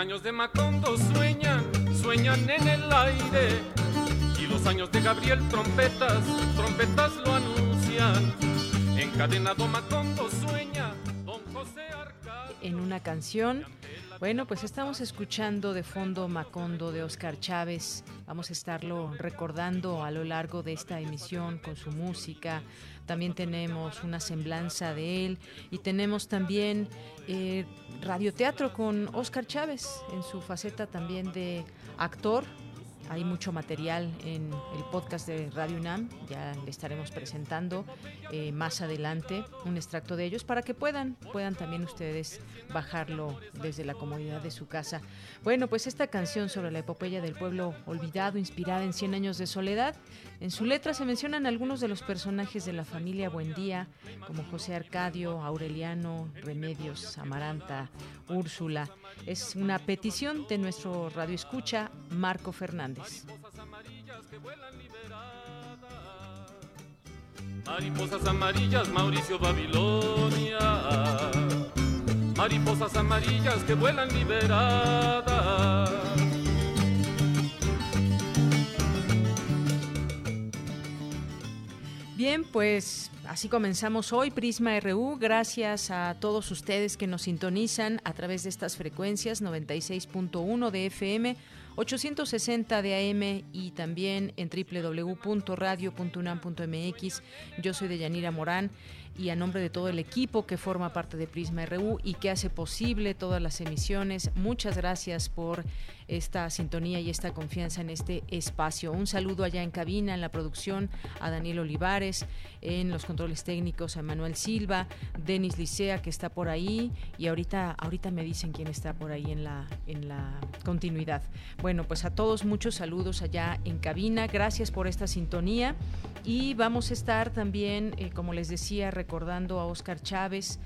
Años de Macondo sueñan, sueñan en el aire. Y los años de Gabriel trompetas, trompetas lo anuncian. Encadenado Macondo sueña, don José Arcadio. En una canción. Bueno, pues estamos escuchando de fondo Macondo de Oscar Chávez. Vamos a estarlo recordando a lo largo de esta emisión con su música, también tenemos una semblanza de él y tenemos también eh, radioteatro con Oscar Chávez en su faceta también de actor hay mucho material en el podcast de Radio UNAM, ya le estaremos presentando eh, más adelante un extracto de ellos para que puedan, puedan también ustedes bajarlo desde la comodidad de su casa. Bueno, pues esta canción sobre la epopeya del pueblo olvidado, inspirada en Cien años de soledad, en su letra se mencionan algunos de los personajes de la familia Buendía, como José Arcadio, Aureliano, Remedios, Amaranta, Úrsula. Es una petición de nuestro radio escucha, Marco Fernández. Mariposas amarillas, Mauricio Babilonia. Mariposas amarillas que vuelan liberadas. Bien, pues así comenzamos hoy Prisma RU. Gracias a todos ustedes que nos sintonizan a través de estas frecuencias 96.1 de FM 860 de AM y también en www.radio.unam.mx. Yo soy Deyanira Morán y a nombre de todo el equipo que forma parte de Prisma RU y que hace posible todas las emisiones, muchas gracias por esta sintonía y esta confianza en este espacio. Un saludo allá en cabina, en la producción, a Daniel Olivares, en los controles técnicos, a Manuel Silva, Denis Licea, que está por ahí, y ahorita, ahorita me dicen quién está por ahí en la, en la continuidad. Bueno, pues a todos muchos saludos allá en cabina. Gracias por esta sintonía. Y vamos a estar también, eh, como les decía, recordando a Oscar Chávez.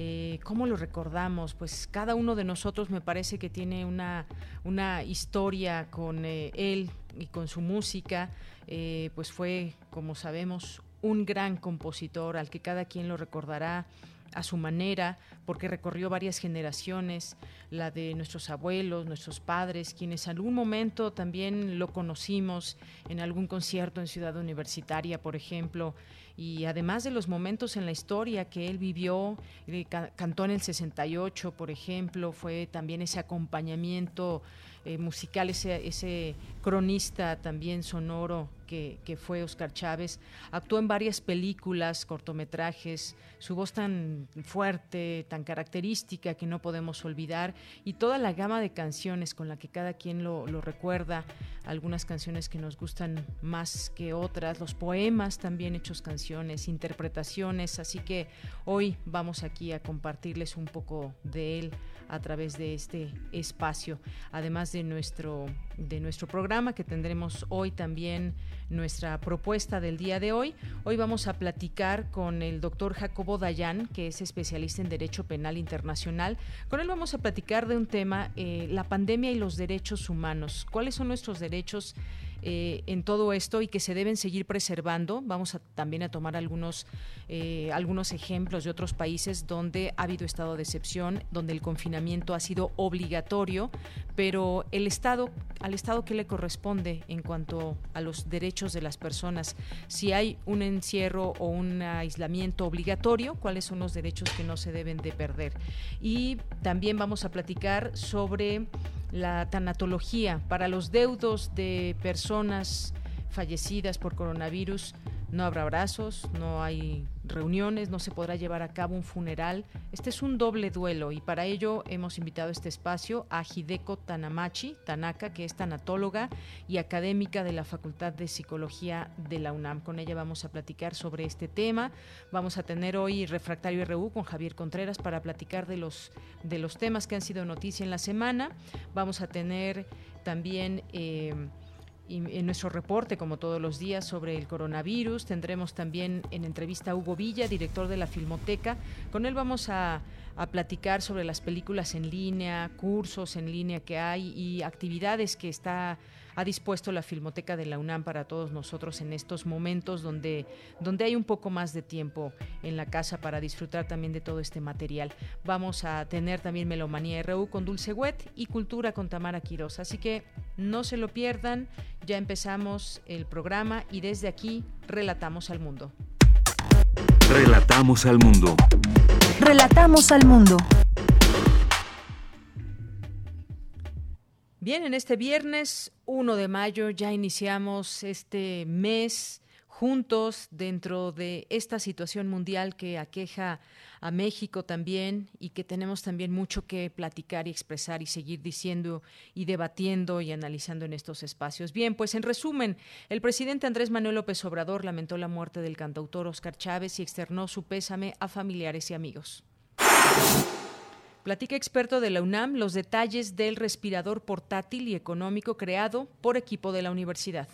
Eh, ¿Cómo lo recordamos? Pues cada uno de nosotros me parece que tiene una, una historia con eh, él y con su música. Eh, pues fue, como sabemos, un gran compositor al que cada quien lo recordará a su manera, porque recorrió varias generaciones, la de nuestros abuelos, nuestros padres, quienes en algún momento también lo conocimos en algún concierto en Ciudad Universitaria, por ejemplo, y además de los momentos en la historia que él vivió, eh, cantó en el 68, por ejemplo, fue también ese acompañamiento eh, musical, ese, ese cronista también sonoro que, fue Oscar Chávez. Actuó en varias películas, cortometrajes, su voz tan fuerte, tan característica que no podemos olvidar y toda la gama de canciones con la que cada quien lo, lo recuerda, algunas canciones que nos gustan más que otras, los poemas también hechos canciones, interpretaciones, así que hoy vamos aquí a compartirles un poco de él a través de este espacio, además de nuestro, de nuestro programa que tendremos hoy también nuestra propuesta del día de hoy. Hoy vamos a platicar con el doctor Jacobo Dayan, que es especialista en Derecho Penal Internacional. Con él vamos a platicar de un tema, eh, la pandemia y los derechos humanos. ¿Cuáles son nuestros derechos? Eh, en todo esto y que se deben seguir preservando. Vamos a, también a tomar algunos, eh, algunos ejemplos de otros países donde ha habido estado de excepción, donde el confinamiento ha sido obligatorio, pero el Estado, al Estado que le corresponde en cuanto a los derechos de las personas, si hay un encierro o un aislamiento obligatorio, cuáles son los derechos que no se deben de perder. Y también vamos a platicar sobre la tanatología para los deudos de personas fallecidas por coronavirus no habrá abrazos, no hay reuniones, no se podrá llevar a cabo un funeral. Este es un doble duelo y para ello hemos invitado a este espacio a Hideko Tanamachi, Tanaka, que es tanatóloga y académica de la Facultad de Psicología de la UNAM. Con ella vamos a platicar sobre este tema. Vamos a tener hoy Refractario RU con Javier Contreras para platicar de los, de los temas que han sido noticia en la semana. Vamos a tener también... Eh, en nuestro reporte, como todos los días, sobre el coronavirus. Tendremos también en entrevista a Hugo Villa, director de la Filmoteca. Con él vamos a, a platicar sobre las películas en línea, cursos en línea que hay y actividades que está ha dispuesto la Filmoteca de la UNAM para todos nosotros en estos momentos donde, donde hay un poco más de tiempo en la casa para disfrutar también de todo este material. Vamos a tener también Melomanía RU con Dulce Wet y Cultura con Tamara Quiroz. Así que no se lo pierdan, ya empezamos el programa y desde aquí relatamos al mundo. Relatamos al mundo. Relatamos al mundo. Bien, en este viernes 1 de mayo ya iniciamos este mes juntos dentro de esta situación mundial que aqueja a México también y que tenemos también mucho que platicar y expresar y seguir diciendo y debatiendo y analizando en estos espacios. Bien, pues en resumen, el presidente Andrés Manuel López Obrador lamentó la muerte del cantautor Oscar Chávez y externó su pésame a familiares y amigos. Platica experto de la UNAM los detalles del respirador portátil y económico creado por equipo de la universidad.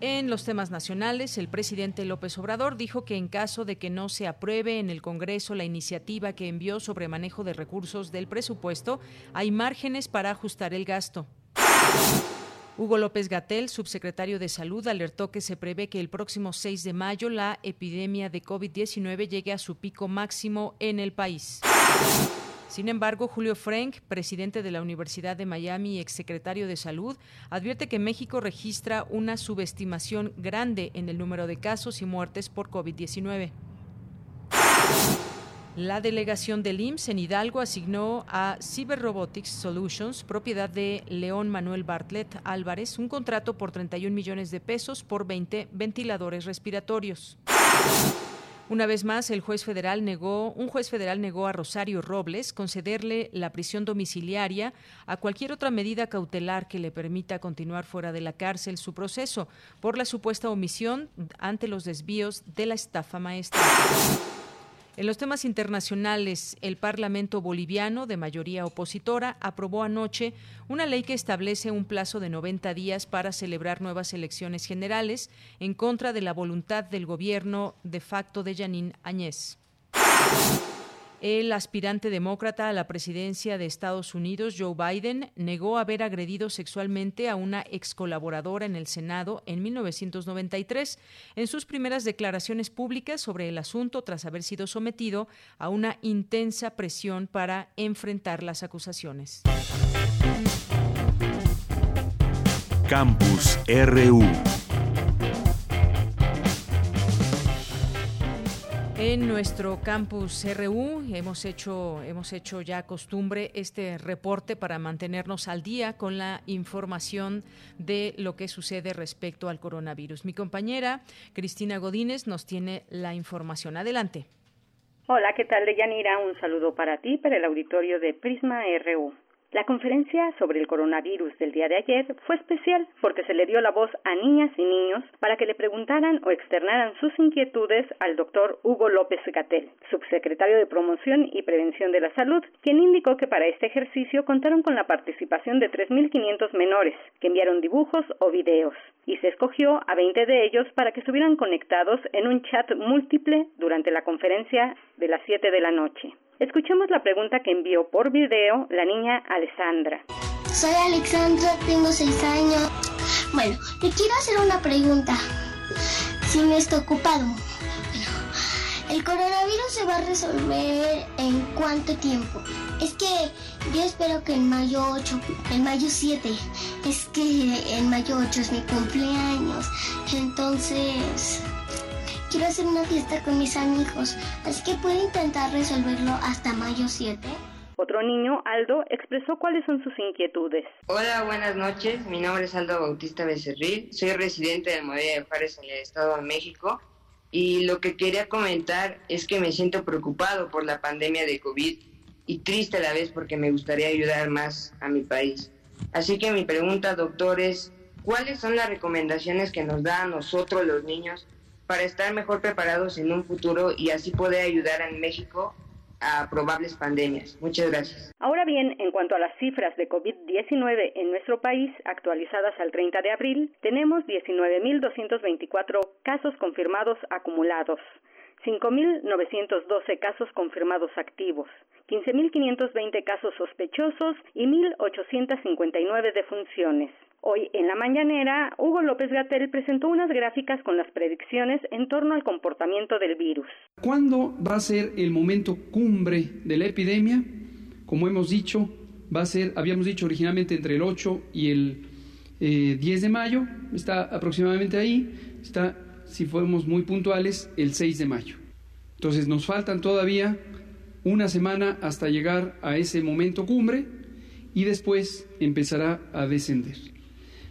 En los temas nacionales, el presidente López Obrador dijo que en caso de que no se apruebe en el Congreso la iniciativa que envió sobre manejo de recursos del presupuesto, hay márgenes para ajustar el gasto. Hugo López Gatel, subsecretario de Salud, alertó que se prevé que el próximo 6 de mayo la epidemia de COVID-19 llegue a su pico máximo en el país. Sin embargo, Julio Frank, presidente de la Universidad de Miami y exsecretario de Salud, advierte que México registra una subestimación grande en el número de casos y muertes por COVID-19. La delegación del IMSS en Hidalgo asignó a Cyber Robotics Solutions, propiedad de León Manuel Bartlett Álvarez, un contrato por 31 millones de pesos por 20 ventiladores respiratorios. Una vez más, el juez federal negó, un juez federal negó a Rosario Robles concederle la prisión domiciliaria a cualquier otra medida cautelar que le permita continuar fuera de la cárcel su proceso por la supuesta omisión ante los desvíos de la estafa maestra. En los temas internacionales, el Parlamento boliviano, de mayoría opositora, aprobó anoche una ley que establece un plazo de 90 días para celebrar nuevas elecciones generales en contra de la voluntad del gobierno de facto de Yanín Añez. El aspirante demócrata a la presidencia de Estados Unidos, Joe Biden, negó haber agredido sexualmente a una ex colaboradora en el Senado en 1993 en sus primeras declaraciones públicas sobre el asunto tras haber sido sometido a una intensa presión para enfrentar las acusaciones. Campus RU En nuestro campus RU hemos hecho, hemos hecho ya costumbre este reporte para mantenernos al día con la información de lo que sucede respecto al coronavirus. Mi compañera Cristina Godínez nos tiene la información. Adelante. Hola, ¿qué tal, Deyanira? Un saludo para ti, para el auditorio de Prisma RU. La conferencia sobre el coronavirus del día de ayer fue especial porque se le dio la voz a niñas y niños para que le preguntaran o externaran sus inquietudes al doctor Hugo López Gatel, subsecretario de Promoción y Prevención de la Salud, quien indicó que para este ejercicio contaron con la participación de 3.500 menores que enviaron dibujos o videos y se escogió a 20 de ellos para que estuvieran conectados en un chat múltiple durante la conferencia de las 7 de la noche. Escuchemos la pregunta que envió por video la niña Alessandra. Soy Alexandra, tengo 6 años. Bueno, te quiero hacer una pregunta. Si no estoy ocupado. ¿el coronavirus se va a resolver en cuánto tiempo? Es que yo espero que en mayo 8, en mayo 7, es que en mayo 8 es mi cumpleaños. Entonces, quiero hacer una fiesta con mis amigos, así que puedo intentar resolverlo hasta mayo 7. Otro niño, Aldo, expresó cuáles son sus inquietudes. Hola, buenas noches. Mi nombre es Aldo Bautista Becerril. Soy residente de Morelia de Juárez en el Estado de México. Y lo que quería comentar es que me siento preocupado por la pandemia de COVID y triste a la vez porque me gustaría ayudar más a mi país. Así que mi pregunta, doctor, es, ¿cuáles son las recomendaciones que nos da a nosotros los niños para estar mejor preparados en un futuro y así poder ayudar a México a probables pandemias. Muchas gracias. Ahora bien, en cuanto a las cifras de COVID-19 en nuestro país, actualizadas al 30 de abril, tenemos 19.224 casos confirmados acumulados, 5.912 casos confirmados activos, 15.520 casos sospechosos y 1.859 defunciones. Hoy en la mañanera, Hugo López Gatel presentó unas gráficas con las predicciones en torno al comportamiento del virus. ¿Cuándo va a ser el momento cumbre de la epidemia? Como hemos dicho, va a ser, habíamos dicho originalmente entre el 8 y el 10 eh, de mayo, está aproximadamente ahí, está, si fuéramos muy puntuales, el 6 de mayo. Entonces nos faltan todavía una semana hasta llegar a ese momento cumbre y después empezará a descender.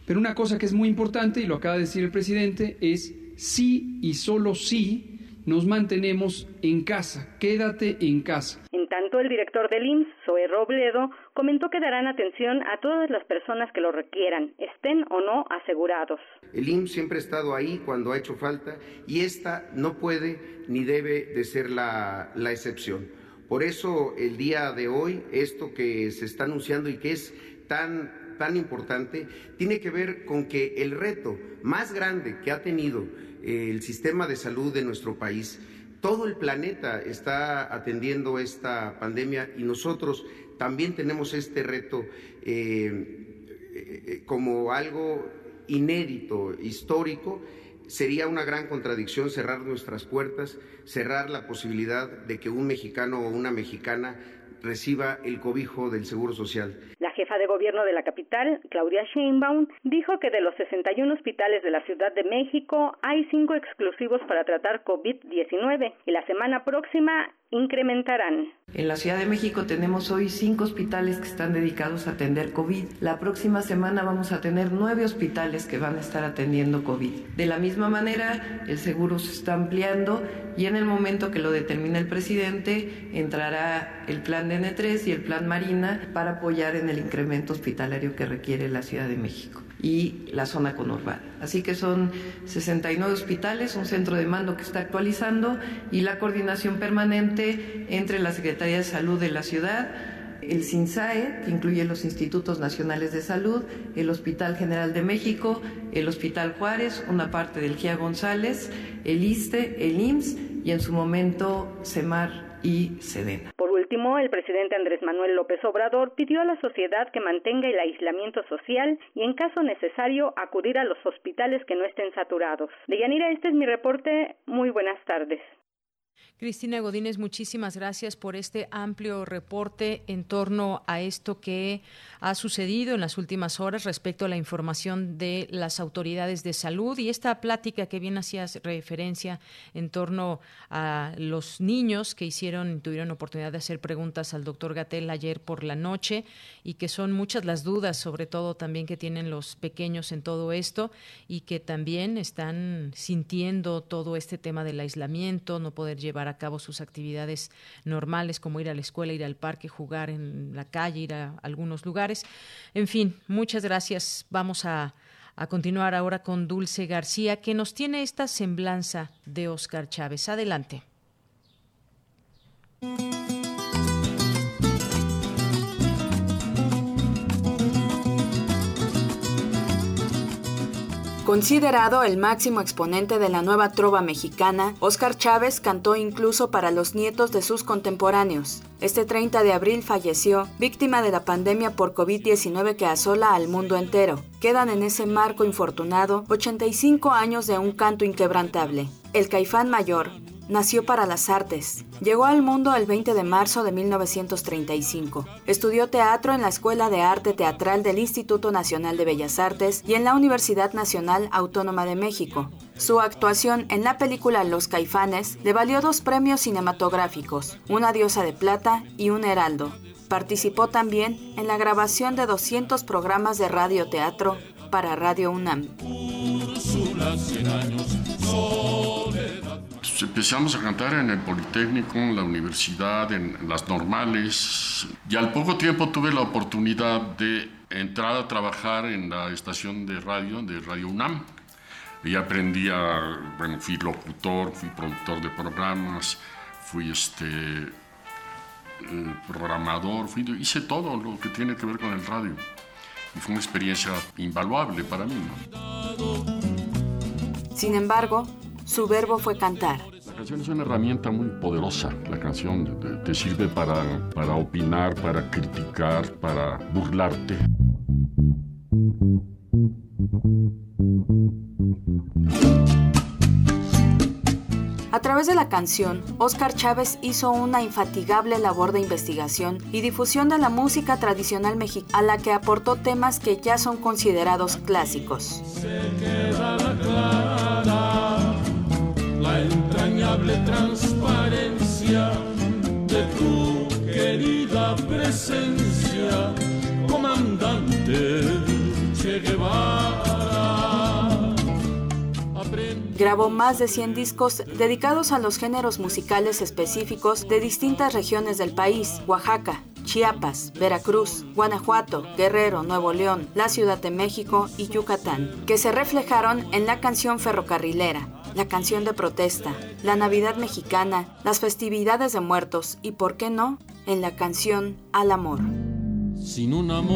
Pero una cosa que es muy importante, y lo acaba de decir el presidente, es sí y solo sí nos mantenemos en casa. Quédate en casa. En tanto, el director del IMSS, Zoe Robledo, comentó que darán atención a todas las personas que lo requieran, estén o no asegurados. El IMSS siempre ha estado ahí cuando ha hecho falta y esta no puede ni debe de ser la, la excepción. Por eso el día de hoy, esto que se está anunciando y que es tan tan importante tiene que ver con que el reto más grande que ha tenido eh, el sistema de salud de nuestro país, todo el planeta está atendiendo esta pandemia y nosotros también tenemos este reto eh, eh, como algo inédito, histórico. Sería una gran contradicción cerrar nuestras puertas, cerrar la posibilidad de que un mexicano o una mexicana reciba el cobijo del Seguro Social. La jefa de gobierno de la capital, Claudia Sheinbaum, dijo que de los 61 hospitales de la Ciudad de México hay cinco exclusivos para tratar COVID-19 y la semana próxima incrementarán. En la Ciudad de México tenemos hoy cinco hospitales que están dedicados a atender COVID. La próxima semana vamos a tener nueve hospitales que van a estar atendiendo COVID. De la misma manera, el seguro se está ampliando y en el momento que lo determine el presidente, entrará el plan de N3 y el plan Marina para apoyar en el incremento hospitalario que requiere la Ciudad de México y la zona conurbada. Así que son 69 hospitales, un centro de mando que está actualizando y la coordinación permanente entre la Secretaría de Salud de la ciudad, el SINSAE, que incluye los Institutos Nacionales de Salud, el Hospital General de México, el Hospital Juárez, una parte del GIA González, el ISTE, el IMSS y en su momento CEMAR y SEDENA último, el presidente Andrés Manuel López Obrador pidió a la sociedad que mantenga el aislamiento social y, en caso necesario, acudir a los hospitales que no estén saturados. Deyanira, este es mi reporte. Muy buenas tardes. Cristina Godínez, muchísimas gracias por este amplio reporte en torno a esto que ha sucedido en las últimas horas respecto a la información de las autoridades de salud y esta plática que bien hacías referencia en torno a los niños que hicieron, tuvieron oportunidad de hacer preguntas al doctor Gatel ayer por la noche y que son muchas las dudas, sobre todo también que tienen los pequeños en todo esto y que también están sintiendo todo este tema del aislamiento, no poder llevar a cabo sus actividades normales como ir a la escuela, ir al parque, jugar en la calle, ir a algunos lugares. En fin, muchas gracias. Vamos a, a continuar ahora con Dulce García, que nos tiene esta semblanza de Oscar Chávez. Adelante. Considerado el máximo exponente de la nueva trova mexicana, Óscar Chávez cantó incluso para los nietos de sus contemporáneos. Este 30 de abril falleció, víctima de la pandemia por COVID-19 que asola al mundo entero. Quedan en ese marco infortunado 85 años de un canto inquebrantable. El Caifán Mayor, Nació para las artes. Llegó al mundo el 20 de marzo de 1935. Estudió teatro en la Escuela de Arte Teatral del Instituto Nacional de Bellas Artes y en la Universidad Nacional Autónoma de México. Su actuación en la película Los Caifanes le valió dos premios cinematográficos, una diosa de plata y un heraldo. Participó también en la grabación de 200 programas de radioteatro para Radio UNAM. Empezamos a cantar en el Politécnico, en la universidad, en las normales. Y al poco tiempo tuve la oportunidad de entrar a trabajar en la estación de radio de Radio UNAM. Y aprendí a, bueno, fui locutor, fui productor de programas, fui este, eh, programador, fui, hice todo lo que tiene que ver con el radio. Y fue una experiencia invaluable para mí. Sin embargo, su verbo fue cantar. La canción es una herramienta muy poderosa. La canción te, sirve para, para opinar, para criticar, para burlarte. A través de la canción, Oscar Chávez hizo una infatigable labor de investigación y difusión de la música tradicional mexicana, a la que aportó temas que ya son considerados clásicos. la entrañable transparencia de tu querida presencia, comandante Che Grabó más de 100 discos dedicados a los géneros musicales específicos de distintas regiones del país, Oaxaca, Chiapas, Veracruz, Guanajuato, Guerrero, Nuevo León, la Ciudad de México y Yucatán, que se reflejaron en la canción ferrocarrilera, la canción de protesta, la Navidad mexicana, las festividades de muertos y, por qué no, en la canción Al Amor. Sin un amor,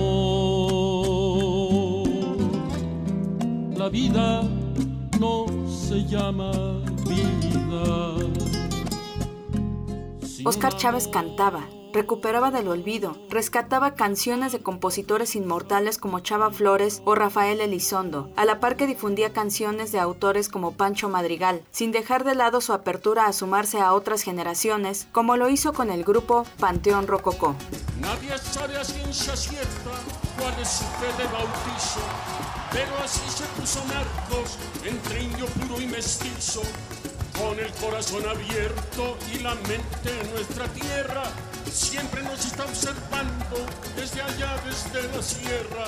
la vida no se llama vida. Oscar Chávez cantaba, recuperaba del olvido, rescataba canciones de compositores inmortales como Chava Flores o Rafael Elizondo, a la par que difundía canciones de autores como Pancho Madrigal, sin dejar de lado su apertura a sumarse a otras generaciones, como lo hizo con el grupo Panteón Rococó. Nadie sabe a ciencia cierta cuál es su fe de bautizo, pero así se puso Marcos entre indio puro y mestizo, con el corazón abierto y la mente en nuestra tierra siempre nos está observando desde allá, desde la sierra.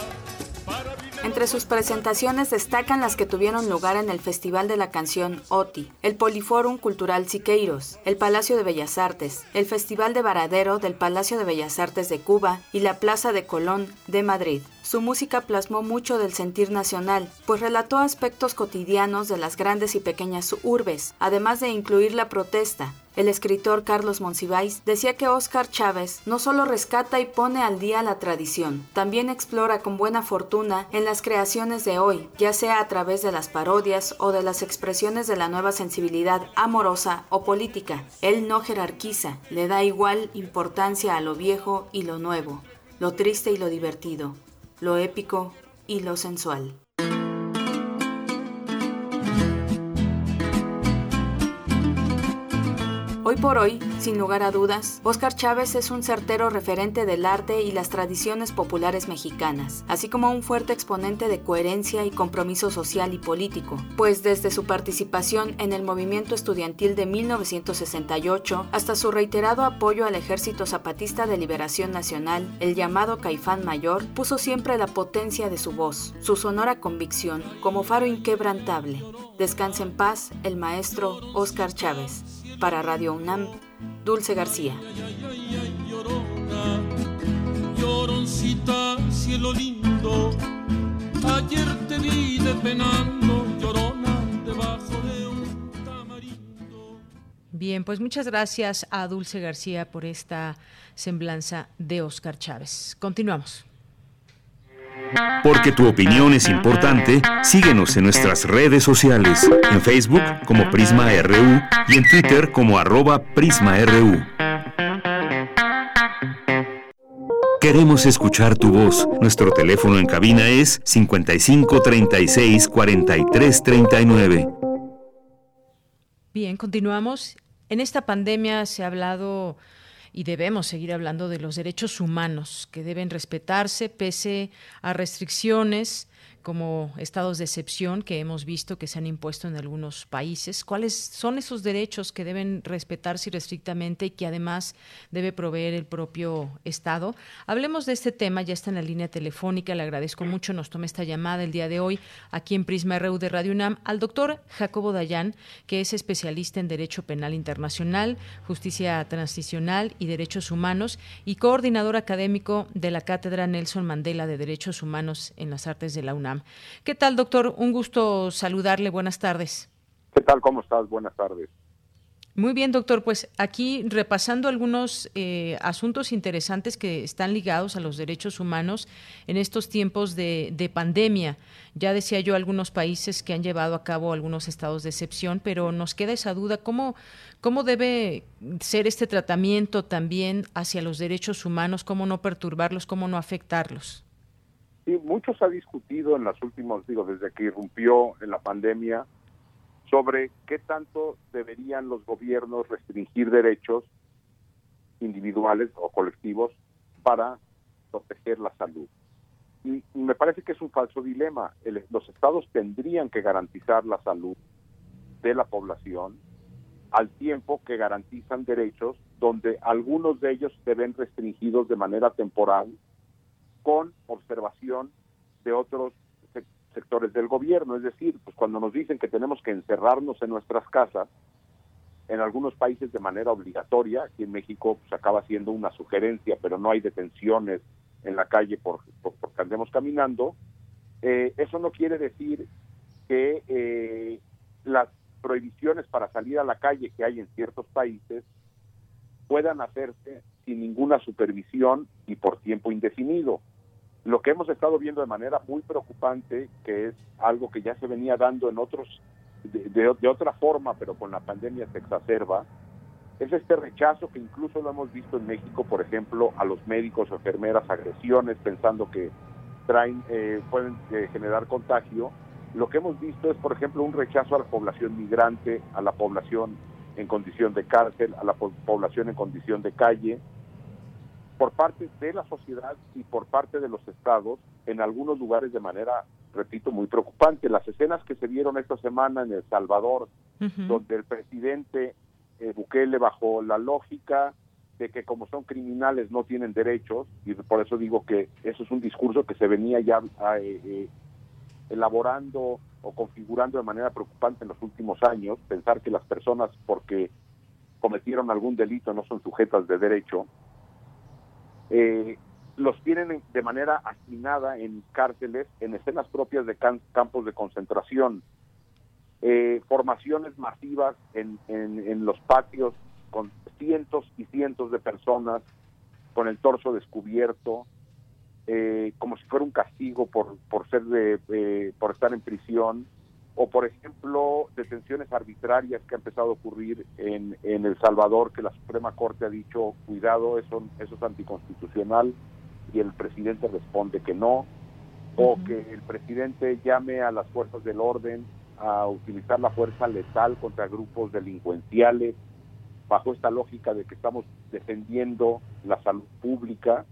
Entre sus presentaciones destacan las que tuvieron lugar en el Festival de la Canción OTI, el Poliforum Cultural Siqueiros, el Palacio de Bellas Artes, el Festival de Varadero del Palacio de Bellas Artes de Cuba y la Plaza de Colón de Madrid. Su música plasmó mucho del sentir nacional, pues relató aspectos cotidianos de las grandes y pequeñas urbes, además de incluir la protesta, el escritor Carlos Monsiváis decía que Óscar Chávez no solo rescata y pone al día la tradición, también explora con buena fortuna en las creaciones de hoy, ya sea a través de las parodias o de las expresiones de la nueva sensibilidad amorosa o política. Él no jerarquiza, le da igual importancia a lo viejo y lo nuevo, lo triste y lo divertido, lo épico y lo sensual. Hoy por hoy, sin lugar a dudas, Óscar Chávez es un certero referente del arte y las tradiciones populares mexicanas, así como un fuerte exponente de coherencia y compromiso social y político, pues desde su participación en el movimiento estudiantil de 1968 hasta su reiterado apoyo al Ejército Zapatista de Liberación Nacional, el llamado Caifán Mayor, puso siempre la potencia de su voz, su sonora convicción, como faro inquebrantable. Descansa en paz el maestro Óscar Chávez. Para Radio UNAM, Dulce García. Lloroncita, cielo lindo, ayer te vi penando, llorona, debajo de un tamarindo. Bien, pues muchas gracias a Dulce García por esta semblanza de Oscar Chávez. Continuamos. Porque tu opinión es importante, síguenos en nuestras redes sociales, en Facebook como Prisma RU y en Twitter como arroba PrismaRU. Queremos escuchar tu voz. Nuestro teléfono en cabina es 55 36 43 39. Bien, continuamos. En esta pandemia se ha hablado y debemos seguir hablando de los derechos humanos que deben respetarse pese a restricciones como estados de excepción que hemos visto que se han impuesto en algunos países. ¿Cuáles son esos derechos que deben respetarse irrestrictamente y que además debe proveer el propio Estado? Hablemos de este tema, ya está en la línea telefónica, le agradezco mucho, nos tome esta llamada el día de hoy aquí en Prisma RU de Radio UNAM al doctor Jacobo Dayan, que es especialista en Derecho Penal Internacional, Justicia Transicional y Derechos Humanos y coordinador académico de la Cátedra Nelson Mandela de Derechos Humanos en las Artes de la UNAM. ¿Qué tal, doctor? Un gusto saludarle. Buenas tardes. ¿Qué tal? ¿Cómo estás? Buenas tardes. Muy bien, doctor. Pues aquí repasando algunos eh, asuntos interesantes que están ligados a los derechos humanos en estos tiempos de, pandemia. Ya decía yo algunos países que han llevado a cabo algunos estados de excepción, pero nos queda esa duda. ¿Cómo, cómo debe ser este tratamiento también hacia los derechos humanos? ¿Cómo no perturbarlos? ¿Cómo no afectarlos? Sí, mucho se ha discutido en los últimos, digo, desde que irrumpió en la pandemia, sobre qué tanto deberían los gobiernos restringir derechos individuales o colectivos para proteger la salud. Y me parece que es un falso dilema. los estados tendrían que garantizar la salud de la población al tiempo que garantizan derechos donde algunos de ellos se ven restringidos de manera temporal con observación de otros sectores del gobierno. Es decir, pues cuando nos dicen que tenemos que encerrarnos en nuestras casas, en algunos países de manera obligatoria, aquí en México pues acaba siendo una sugerencia, pero no hay detenciones en la calle por, porque andemos caminando, eh, eso no quiere decir que eh, las prohibiciones para salir a la calle que hay en ciertos países puedan hacerse sin ninguna supervisión y por tiempo indefinido. Lo que hemos estado viendo de manera muy preocupante, que es algo que ya se venía dando en otros, de, otra forma, pero con la pandemia se exacerba, es este rechazo que incluso lo hemos visto en México, por ejemplo, a los médicos o enfermeras, agresiones, pensando que traen, eh, pueden eh, generar contagio. Lo que hemos visto es, por ejemplo, un rechazo a la población migrante, a la población en condición de cárcel, a la población en condición de calle, por parte de la sociedad y por parte de los estados, en algunos lugares de manera, repito, muy preocupante. Las escenas que se vieron esta semana en El Salvador, donde el presidente eh, Bukele bajo la lógica de que como son criminales no tienen derechos, y por eso digo que eso es un discurso que se venía ya eh, eh, elaborando o configurando de manera preocupante en los últimos años, pensar que las personas porque cometieron algún delito no son sujetas de derecho, eh, los tienen de manera asignada en cárceles, en escenas propias de campos de concentración, eh, formaciones masivas en, en, los patios con cientos y cientos de personas con el torso descubierto, eh, como si fuera un castigo por, por ser de, por estar en prisión, o por ejemplo detenciones arbitrarias que ha empezado a ocurrir en, en El Salvador, que la Suprema Corte ha dicho, cuidado, eso, eso es anticonstitucional, y el presidente responde que no, o que el presidente llame a las fuerzas del orden a utilizar la fuerza letal contra grupos delincuenciales, bajo esta lógica de que estamos defendiendo la salud pública.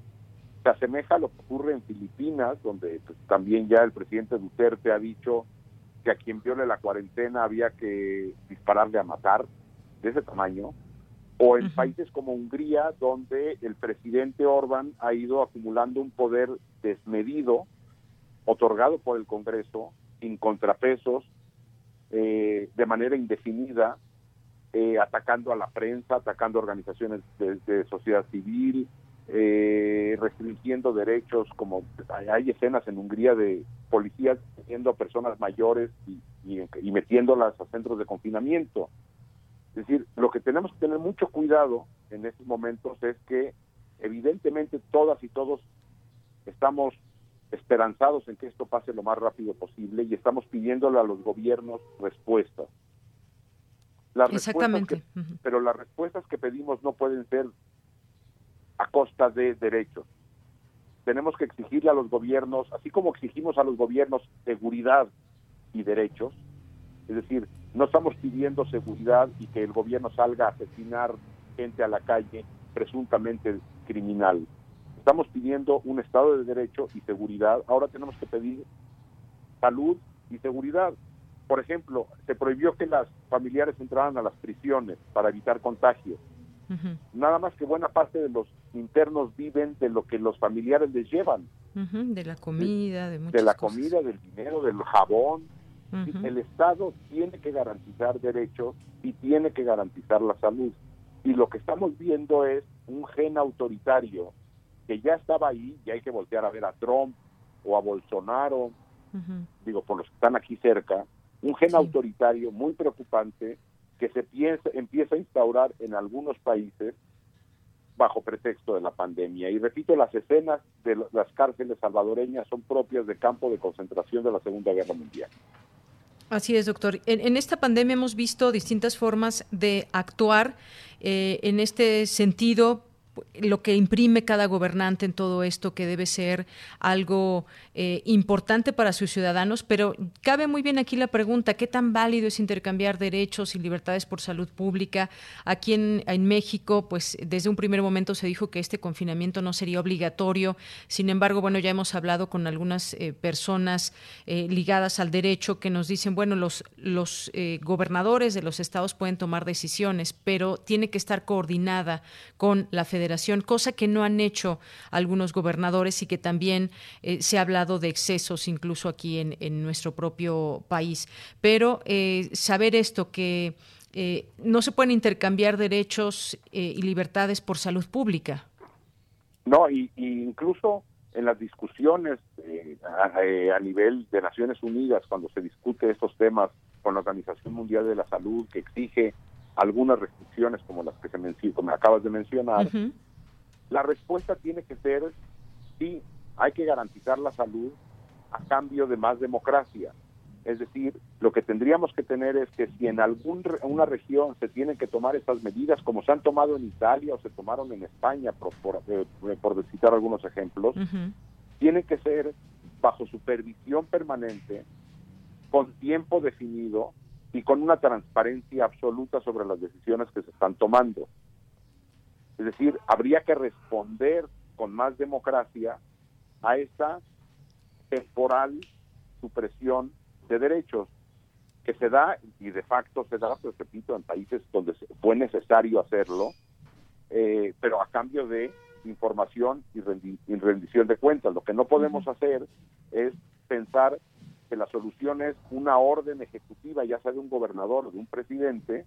Se asemeja a lo que ocurre en Filipinas, donde pues, también ya el presidente Duterte ha dicho que a quien viole la cuarentena había que dispararle a matar, de ese tamaño, o en países como Hungría, donde el presidente Orban ha ido acumulando un poder desmedido, otorgado por el Congreso, sin contrapesos, eh, de manera indefinida, eh, atacando a la prensa, atacando organizaciones de sociedad civil, eh, restringiendo derechos, como hay escenas en Hungría de policías metiendo a personas mayores y, metiéndolas a centros de confinamiento. Es decir, lo que tenemos que tener mucho cuidado en estos momentos es que evidentemente todas y todos estamos esperanzados en que esto pase lo más rápido posible y estamos pidiéndole a los gobiernos respuestas. Las Exactamente. pero las respuestas que pedimos no pueden ser a costa de derechos. Tenemos que exigirle a los gobiernos, así como exigimos a los gobiernos seguridad y derechos, es decir, no estamos pidiendo seguridad y que el gobierno salga a asesinar gente a la calle presuntamente criminal. Estamos pidiendo un Estado de Derecho y seguridad. Ahora tenemos que pedir salud y seguridad. Por ejemplo, se prohibió que las familiares entraran a las prisiones para evitar contagios. Nada más que buena parte de los internos viven de lo que los familiares les llevan. de la comida, de muchas De la cosas. comida, del dinero, del jabón. El Estado tiene que garantizar derechos y tiene que garantizar la salud. Y lo que estamos viendo es un gen autoritario que ya estaba ahí y hay que voltear a ver a Trump o a Bolsonaro, digo, por los que están aquí cerca, un gen autoritario muy preocupante que se piensa, empieza a instaurar en algunos países bajo pretexto de la pandemia. Y repito, las escenas de las cárceles salvadoreñas son propias de campo de concentración de la Segunda Guerra Mundial. Así es, doctor. En, en esta pandemia hemos visto distintas formas de actuar. eh, en este sentido, lo que imprime cada gobernante en todo esto, que debe ser algo eh, importante para sus ciudadanos, pero cabe muy bien aquí la pregunta, ¿qué tan válido es intercambiar derechos y libertades por salud pública? Aquí en, México, pues desde un primer momento se dijo que este confinamiento no sería obligatorio, sin embargo, bueno, ya hemos hablado con algunas eh, personas eh, ligadas al derecho que nos dicen, bueno, los, los eh, gobernadores de los estados pueden tomar decisiones, pero tiene que estar coordinada con la federación, cosa que no han hecho algunos gobernadores y que también eh, se ha hablado de excesos incluso aquí en, en nuestro propio país. Pero eh, saber esto, que eh, no se pueden intercambiar derechos eh, y libertades por salud pública. No, y, incluso en las discusiones a, a nivel de Naciones Unidas, cuando se discute estos temas con la Organización Mundial de la Salud, que exige algunas restricciones como las que se como acabas de mencionar, la respuesta tiene que ser sí, hay que garantizar la salud a cambio de más democracia. Es decir, lo que tendríamos que tener es que si en alguna región se tienen que tomar estas medidas, como se han tomado en Italia o se tomaron en España, por, por, eh, por citar algunos ejemplos, tienen que ser bajo supervisión permanente, con tiempo definido y con una transparencia absoluta sobre las decisiones que se están tomando. Es decir, habría que responder con más democracia a esta temporal supresión de derechos que se da y de facto se da, pues repito, en países donde fue necesario hacerlo, eh, pero a cambio de información y, rendi- y rendición de cuentas. Lo que no podemos hacer es pensar que la solución es una orden ejecutiva, ya sea de un gobernador o de un presidente,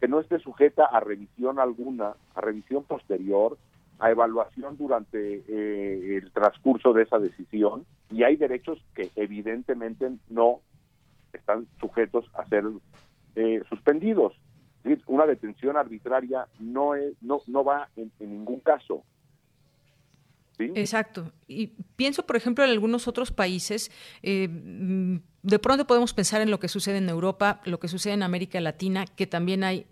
que no esté sujeta a revisión alguna, a revisión posterior, a evaluación durante eh, el transcurso de esa decisión, y hay derechos que evidentemente no están sujetos a ser eh, suspendidos. Una detención arbitraria no es, no, no va en ningún caso. Exacto. Y pienso, por ejemplo, en algunos otros países, eh, mm, de pronto podemos pensar en lo que sucede en Europa, lo que sucede en América Latina, que también hay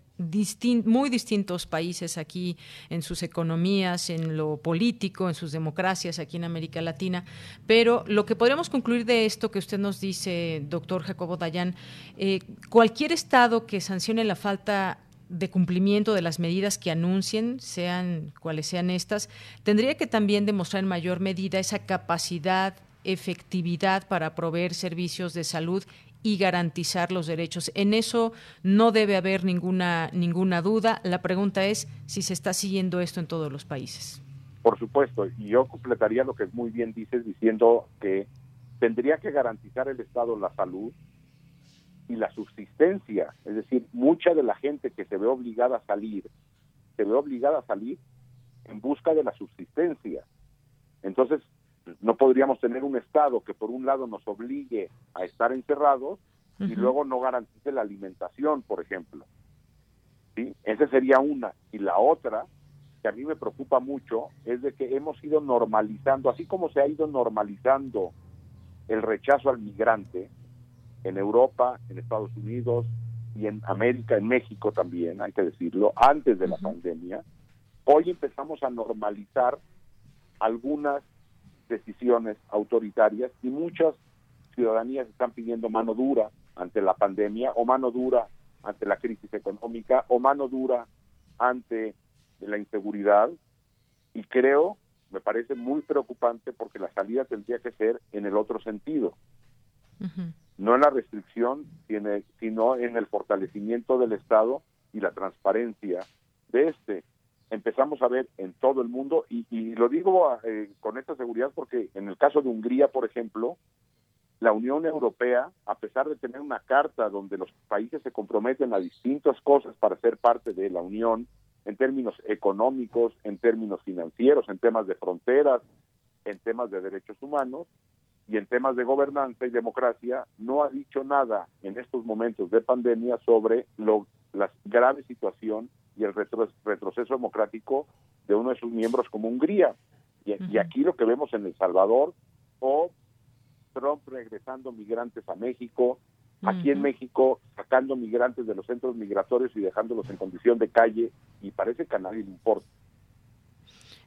muy distintos países aquí en sus economías, en lo político, en sus democracias aquí en América Latina. Pero lo que podríamos concluir de esto que usted nos dice, doctor Jacobo Dayan, eh, cualquier Estado que sancione la falta de cumplimiento de las medidas que anuncien, sean cuales sean estas, tendría que también demostrar en mayor medida esa capacidad, efectividad para proveer servicios de salud y garantizar los derechos. En eso no debe haber ninguna ninguna duda. La pregunta es si se está siguiendo esto en todos los países. Por supuesto, y yo completaría lo que muy bien dices diciendo que tendría que garantizar el Estado la salud y la subsistencia, es decir, mucha de la gente que se ve obligada a salir, se ve obligada a salir en busca de la subsistencia. Entonces, no podríamos tener un Estado que por un lado nos obligue a estar encerrados y luego no garantice la alimentación, por ejemplo. ¿Sí? Esa sería una. Y la otra, que a mí me preocupa mucho, es de que hemos ido normalizando, así como se ha ido normalizando el rechazo al migrante en Europa, en Estados Unidos y en América, en México también, hay que decirlo, antes de la pandemia, hoy empezamos a normalizar algunas decisiones autoritarias y muchas ciudadanías están pidiendo mano dura ante la pandemia o mano dura ante la crisis económica o mano dura ante la inseguridad. Y creo, me parece muy preocupante porque la salida tendría que ser en el otro sentido. No en la restricción, sino en el fortalecimiento del Estado y la transparencia de este. Empezamos a ver en todo el mundo, y, lo digo eh, con esta seguridad porque en el caso de Hungría, por ejemplo, la Unión Europea, a pesar de tener una carta donde los países se comprometen a distintas cosas para ser parte de la Unión, en términos económicos, en términos financieros, en temas de fronteras, en temas de derechos humanos y en temas de gobernanza y democracia, no ha dicho nada en estos momentos de pandemia sobre lo, la grave situación y el retroceso democrático de uno de sus miembros como Hungría. Y, y, aquí lo que vemos en El Salvador, o Trump regresando migrantes a México, aquí en México sacando migrantes de los centros migratorios y dejándolos en condición de calle, y parece que a nadie le importa.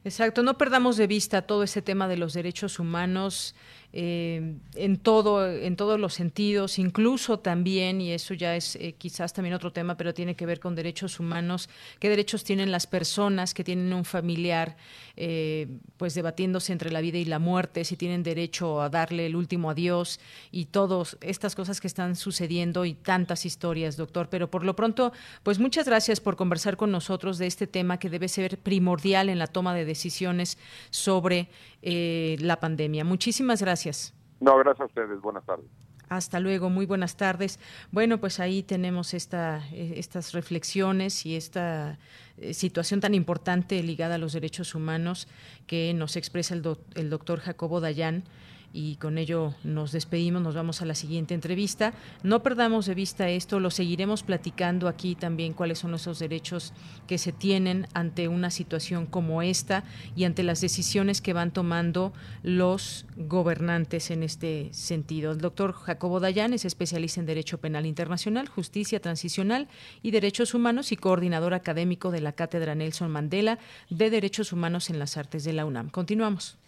Exacto, no perdamos de vista todo ese tema de los derechos humanos eh, en todo en todos los sentidos incluso también y eso ya es eh, quizás también otro tema pero tiene que ver con derechos humanos qué derechos tienen las personas que tienen un familiar eh, pues debatiéndose entre la vida y la muerte si tienen derecho a darle el último adiós y todas estas cosas que están sucediendo y tantas historias doctor. Pero por lo pronto pues muchas gracias por conversar con nosotros de este tema que debe ser primordial en la toma de decisiones sobre la pandemia. Muchísimas gracias Gracias. No, gracias a ustedes. Buenas tardes. Hasta luego, muy buenas tardes. Bueno, pues ahí tenemos esta, eh, estas reflexiones y esta eh, situación tan importante ligada a los derechos humanos que nos expresa el, el doctor Jacobo Dayan y con ello nos despedimos, nos vamos a la siguiente entrevista. No perdamos de vista esto, lo seguiremos platicando aquí también cuáles son esos derechos que se tienen ante una situación como esta y ante las decisiones que van tomando los gobernantes en este sentido. El doctor Jacobo Dayan es especialista en Derecho Penal Internacional, Justicia Transicional y Derechos Humanos y coordinador académico de la Cátedra Nelson Mandela de Derechos Humanos en las Artes de la UNAM. Continuamos.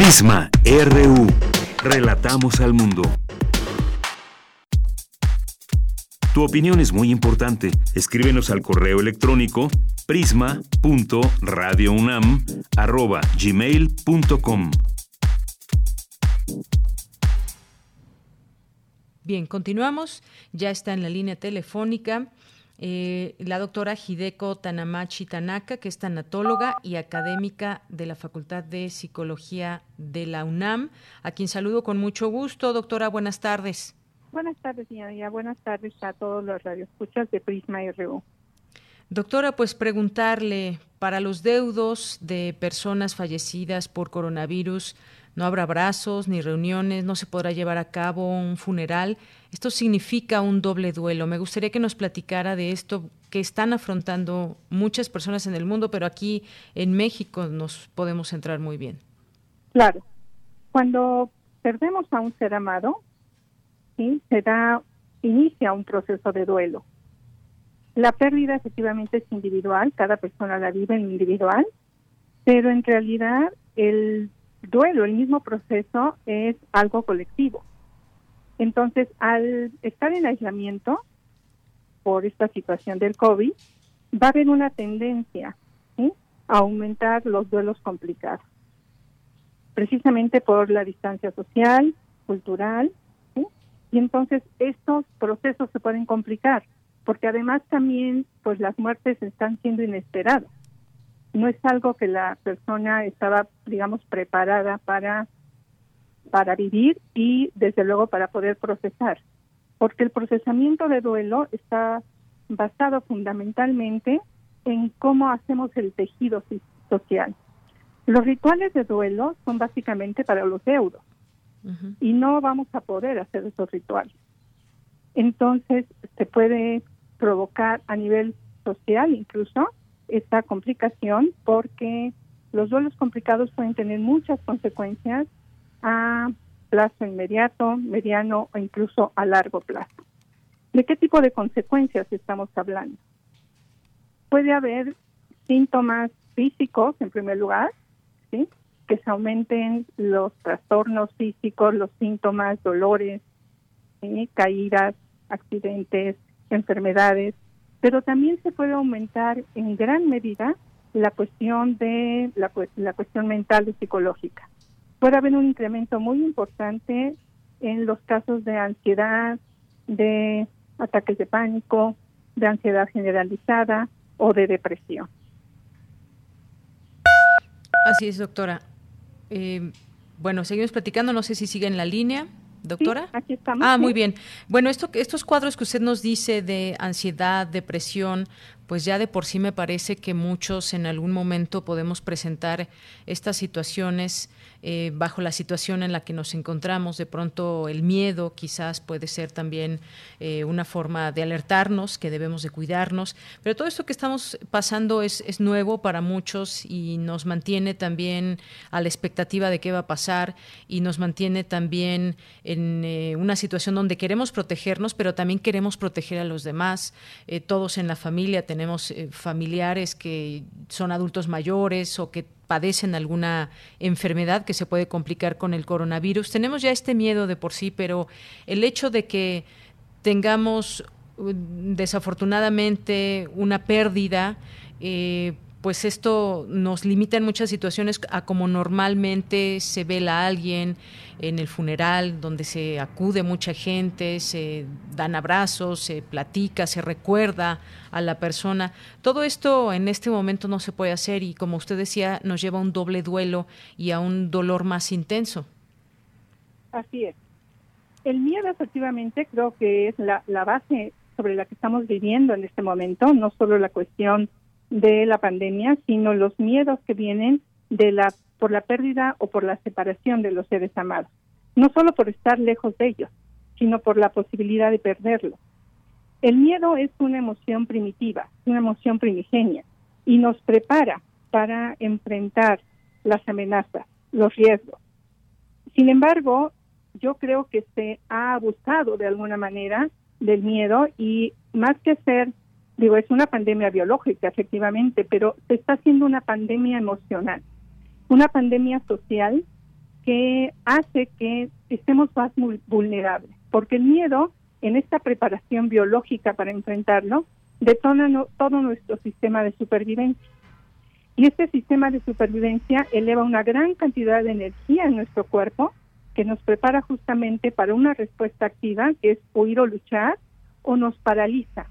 Prisma RU. Relatamos al mundo. Tu opinión es muy importante. Escríbenos al correo electrónico prisma.radiounam@gmail.com. Bien, continuamos. Ya está en la línea telefónica eh, la doctora Hideko Tanamachi Tanaka, que es tanatóloga y académica de la Facultad de Psicología de la UNAM, a quien saludo con mucho gusto. Doctora, buenas tardes. Buenas tardes, señoría. Buenas tardes a todos los radioescuchas de Prisma RU. Doctora, pues preguntarle, para los deudos de personas fallecidas por coronavirus, no habrá abrazos ni reuniones, no se podrá llevar a cabo un funeral. Esto significa un doble duelo. Me gustaría que nos platicara de esto que están afrontando muchas personas en el mundo, pero aquí en México nos podemos centrar muy bien. Claro. Cuando perdemos a un ser amado, se da, inicia un proceso de duelo. La pérdida efectivamente es individual, cada persona la vive en individual, pero en realidad el duelo, el mismo proceso es algo colectivo. Entonces, al estar en aislamiento por esta situación del COVID, va a haber una tendencia a aumentar los duelos complicados, precisamente por la distancia social, cultural, y entonces estos procesos se pueden complicar, porque además también pues las muertes están siendo inesperadas no es algo que la persona estaba, digamos, preparada para, para vivir y desde luego para poder procesar. Porque el procesamiento de duelo está basado fundamentalmente en cómo hacemos el tejido social. Los rituales de duelo son básicamente para los deudos y no vamos a poder hacer esos rituales. Entonces se puede provocar a nivel social incluso esta complicación porque los duelos complicados pueden tener muchas consecuencias a plazo inmediato, mediano o incluso a largo plazo. ¿De qué tipo de consecuencias estamos hablando? Puede haber síntomas físicos, en primer lugar, ¿sí? que se aumenten los trastornos físicos, los síntomas, dolores, caídas, accidentes, enfermedades, pero también se puede aumentar en gran medida la cuestión de la, la cuestión mental y psicológica. Puede haber un incremento muy importante en los casos de ansiedad, de ataques de pánico, de ansiedad generalizada o de depresión. Así es, doctora. Eh, bueno, seguimos platicando, no sé si sigue en la línea. Doctora. aquí estamos. Ah, muy bien. Bueno, esto, estos cuadros que usted nos dice de ansiedad, depresión, pues ya de por sí me parece que muchos en algún momento podemos presentar estas situaciones eh, bajo la situación en la que nos encontramos. De pronto el miedo quizás puede ser también eh, una forma de alertarnos que debemos de cuidarnos. Pero todo esto que estamos pasando es, es nuevo para muchos y nos mantiene también a la expectativa de qué va a pasar y nos mantiene también en eh, una situación donde queremos protegernos, pero también queremos proteger a los demás. todos en la familia tenemos familiares que son adultos mayores o que padecen alguna enfermedad que se puede complicar con el coronavirus. Tenemos ya este miedo de por sí, pero el hecho de que tengamos uh, desafortunadamente una pérdida, eh, pues esto nos limita en muchas situaciones a como normalmente se vela a alguien en el funeral, donde se acude mucha gente, se dan abrazos, se platica, se recuerda a la persona. Todo esto en este momento no se puede hacer y como usted decía, nos lleva a un doble duelo y a un dolor más intenso. Así es. El miedo efectivamente creo que es la, la base sobre la que estamos viviendo en este momento, no solo la cuestión de la pandemia, sino los miedos que vienen de la por la pérdida o por la separación de los seres amados. No solo por estar lejos de ellos, sino por la posibilidad de perderlos. El miedo es una emoción primitiva, una emoción primigenia, y nos prepara para enfrentar las amenazas, los riesgos. Sin embargo, yo creo que se ha abusado de alguna manera del miedo y más que ser Digo, es una pandemia biológica, efectivamente, pero se está haciendo una pandemia emocional, una pandemia social que hace que estemos más vulnerables, porque el miedo en esta preparación biológica para enfrentarlo detona todo nuestro sistema de supervivencia. Y este sistema de supervivencia eleva una gran cantidad de energía en nuestro cuerpo que nos prepara justamente para una respuesta activa, que es huir o luchar, o nos paraliza,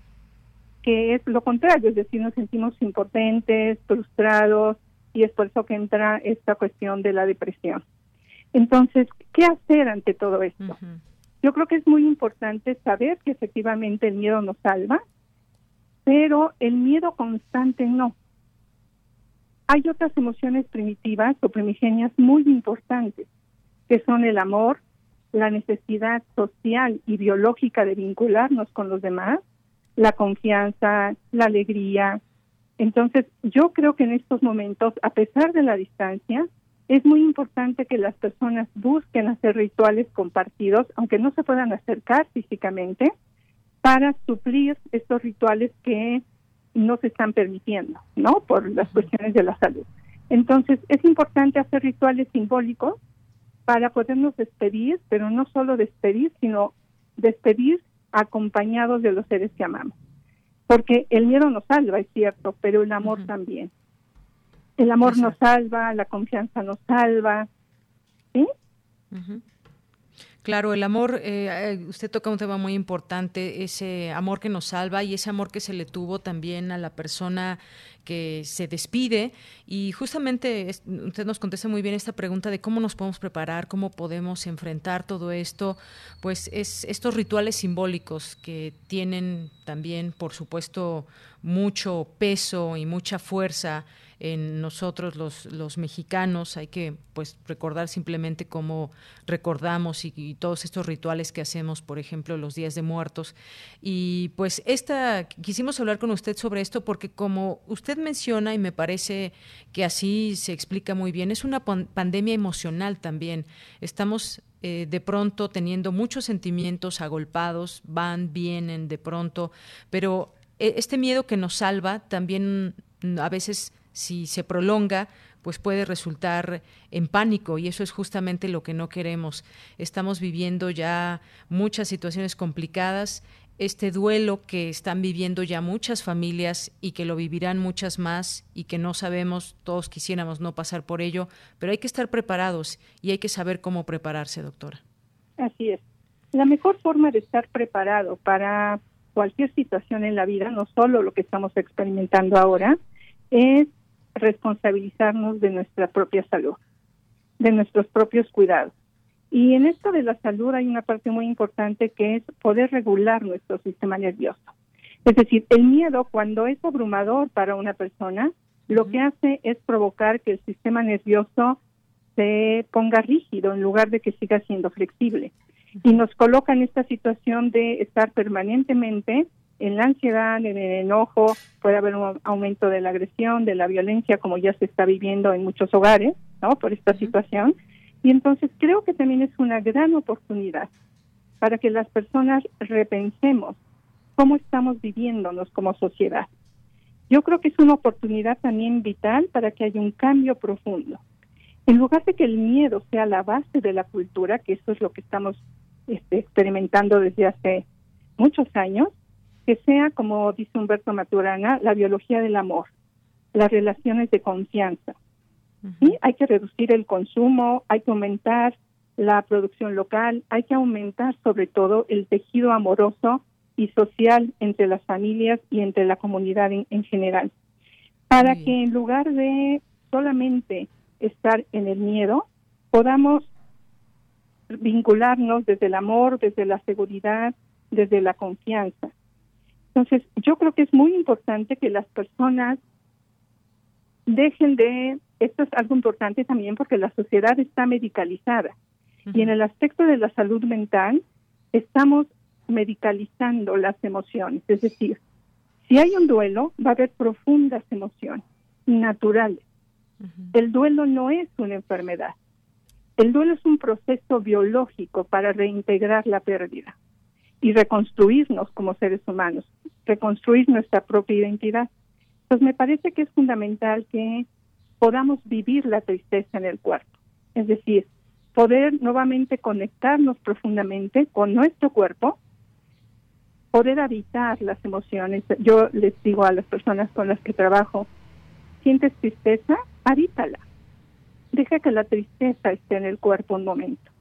que es lo contrario, es decir, nos sentimos impotentes, frustrados, y es por eso que entra esta cuestión de la depresión. Entonces, ¿qué hacer ante todo esto? Yo creo que es muy importante saber que efectivamente el miedo nos salva, pero el miedo constante no. Hay otras emociones primitivas o primigenias muy importantes, que son el amor, la necesidad social y biológica de vincularnos con los demás, la confianza, la alegría. Entonces, yo creo que en estos momentos, a pesar de la distancia, es muy importante que las personas busquen hacer rituales compartidos, aunque no se puedan acercar físicamente, para suplir estos rituales que no se están permitiendo, ¿no? Por las cuestiones de la salud. Entonces, es importante hacer rituales simbólicos para podernos despedir, pero no solo despedir, sino despedir acompañados de los seres que amamos. Porque el miedo nos salva, es cierto, pero el amor también. El amor nos salva, la confianza nos salva. ¿Sí? Claro, el amor, eh, eh, usted toca un tema muy importante, ese amor que nos salva y ese amor que se le tuvo también a la persona que se despide. Y justamente usted nos contesta muy bien esta pregunta de cómo nos podemos preparar, cómo podemos enfrentar todo esto. Pues es estos rituales simbólicos que tienen también, por supuesto, mucho peso y mucha fuerza en nosotros los, los mexicanos. Hay que pues recordar simplemente cómo recordamos y, todos estos rituales que hacemos, por ejemplo, los días de muertos. Y pues esta quisimos hablar con usted sobre esto porque como usted menciona y me parece que así se explica muy bien, es una pandemia emocional también. Estamos eh, de pronto teniendo muchos sentimientos agolpados, van, vienen de pronto, pero eh, este miedo que nos salva también mm, a veces si se prolonga, pues puede resultar en pánico y eso es justamente lo que no queremos. Estamos viviendo ya muchas situaciones complicadas, este duelo que están viviendo ya muchas familias y que lo vivirán muchas más y que no sabemos, todos quisiéramos no pasar por ello, pero hay que estar preparados y hay que saber cómo prepararse, doctora. Así es. La mejor forma de estar preparado para cualquier situación en la vida, no solo lo que estamos experimentando ahora, es responsabilizarnos de nuestra propia salud, de nuestros propios cuidados. Y en esto de la salud hay una parte muy importante que es poder regular nuestro sistema nervioso. Es decir, el miedo cuando es abrumador para una persona, lo que hace es provocar que el sistema nervioso se ponga rígido en lugar de que siga siendo flexible. Y nos coloca en esta situación de estar permanentemente en la ansiedad, en el enojo, puede haber un aumento de la agresión, de la violencia, como ya se está viviendo en muchos hogares, ¿no? Por esta situación. Y entonces creo que también es una gran oportunidad para que las personas repensemos cómo estamos viviéndonos como sociedad. Yo creo que es una oportunidad también vital para que haya un cambio profundo. En lugar de que el miedo sea la base de la cultura, que eso es lo que estamos este, experimentando desde hace muchos años, que sea, como dice Humberto Maturana, la biología del amor, las relaciones de confianza. Hay que reducir el consumo, hay que aumentar la producción local, hay que aumentar sobre todo el tejido amoroso y social entre las familias y entre la comunidad en, general, para que en lugar de solamente estar en el miedo, podamos vincularnos desde el amor, desde la seguridad, desde la confianza. Entonces, yo creo que es muy importante que las personas dejen de, esto es algo importante también porque la sociedad está medicalizada y en el aspecto de la salud mental estamos medicalizando las emociones. Es decir, si hay un duelo, va a haber profundas emociones naturales. El duelo no es una enfermedad. El duelo es un proceso biológico para reintegrar la pérdida y reconstruirnos como seres humanos, reconstruir nuestra propia identidad. Entonces me parece que es fundamental que podamos vivir la tristeza en el cuerpo, es decir, poder nuevamente conectarnos profundamente con nuestro cuerpo poder habitar las emociones. Yo les digo a las personas con las que trabajo, sientes tristeza, habítala. Deja que la tristeza esté en el cuerpo un momento.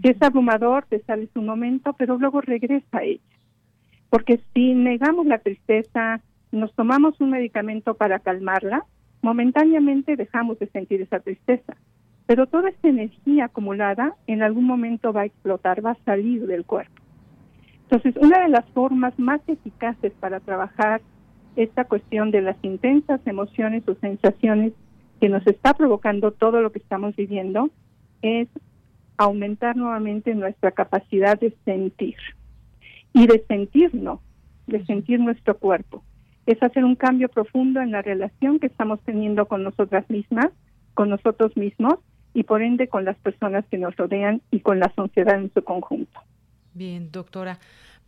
Si es abrumador, te sales un momento, pero luego regresa a ella. Porque si negamos la tristeza, nos tomamos un medicamento para calmarla, momentáneamente dejamos de sentir esa tristeza. Pero toda esta energía acumulada en algún momento va a explotar, va a salir del cuerpo. Entonces, una de las formas más eficaces para trabajar esta cuestión de las intensas emociones o sensaciones que nos está provocando todo lo que estamos viviendo es aumentar nuevamente nuestra capacidad de sentir y de sentirnos, de sentir nuestro cuerpo. Es hacer un cambio profundo en la relación que estamos teniendo con nosotras mismas, con nosotros mismos y por ende con las personas que nos rodean y con la sociedad en su conjunto. Bien, doctora.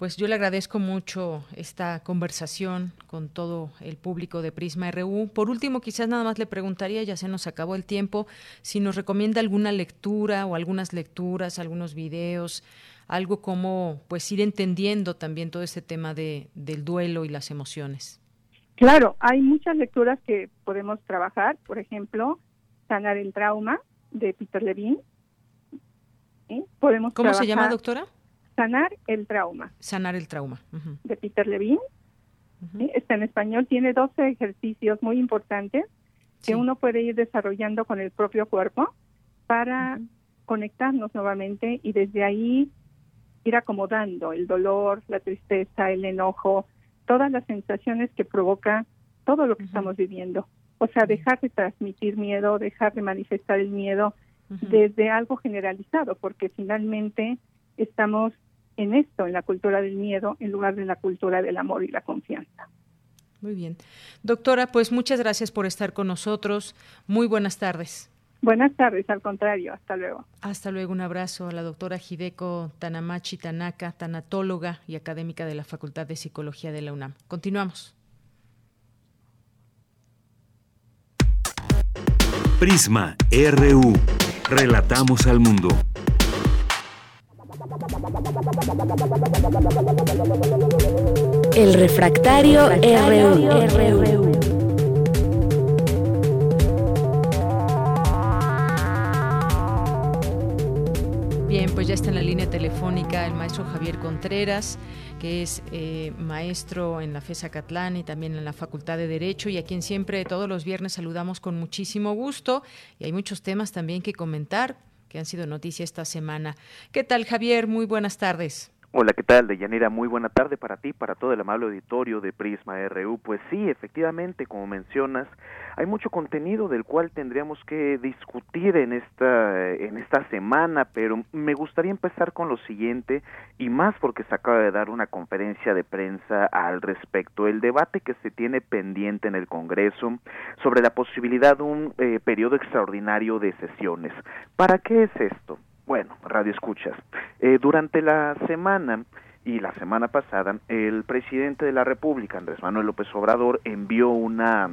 Pues yo le agradezco mucho esta conversación con todo el público de Prisma RU. Por último, quizás nada más le preguntaría, ya se nos acabó el tiempo, si nos recomienda alguna lectura o algunas lecturas, algunos videos, algo como pues ir entendiendo también todo este tema de, del duelo y las emociones. Claro, hay muchas lecturas que podemos trabajar, por ejemplo, Sanar el trauma de Peter Levine. Podemos ¿Cómo se llama, doctora? Sanar el trauma. Sanar el trauma. De Peter Levine. Está en español, tiene 12 ejercicios muy importantes que uno puede ir desarrollando con el propio cuerpo para conectarnos nuevamente y desde ahí ir acomodando el dolor, la tristeza, el enojo, todas las sensaciones que provoca todo lo que estamos viviendo. O sea, dejar de transmitir miedo, dejar de manifestar el miedo desde algo generalizado, porque finalmente estamos en esto, en la cultura del miedo, en lugar de la cultura del amor y la confianza. Muy bien. Doctora, pues muchas gracias por estar con nosotros. Muy buenas tardes. Buenas tardes, al contrario, hasta luego. Hasta luego, un abrazo a la doctora Hideko Tanamachi Tanaka, tanatóloga y académica de la Facultad de Psicología de la UNAM. Continuamos. Prisma RU. Relatamos al mundo. El refractario. Bien, pues ya está en la línea telefónica el maestro Javier Contreras, que es eh, maestro en la FESA Catlán y también en la Facultad de Derecho y a quien siempre todos los viernes saludamos con muchísimo gusto y hay muchos temas también que comentar que han sido noticia esta semana. ¿Qué tal Javier? Muy buenas tardes. Hola, ¿qué tal, Deyanira? Muy buena tarde para ti, para todo el amable auditorio de Prisma RU. Pues sí, efectivamente, como mencionas, hay mucho contenido del cual tendríamos que discutir en esta en esta semana, pero me gustaría empezar con lo siguiente y más porque se acaba de dar una conferencia de prensa al respecto, el debate que se tiene pendiente en el Congreso sobre la posibilidad de un eh, periodo extraordinario de sesiones. ¿Para qué es esto? Bueno, radio escuchas. Eh, durante la semana y la semana pasada, el presidente de la República, Andrés Manuel López Obrador, envió una,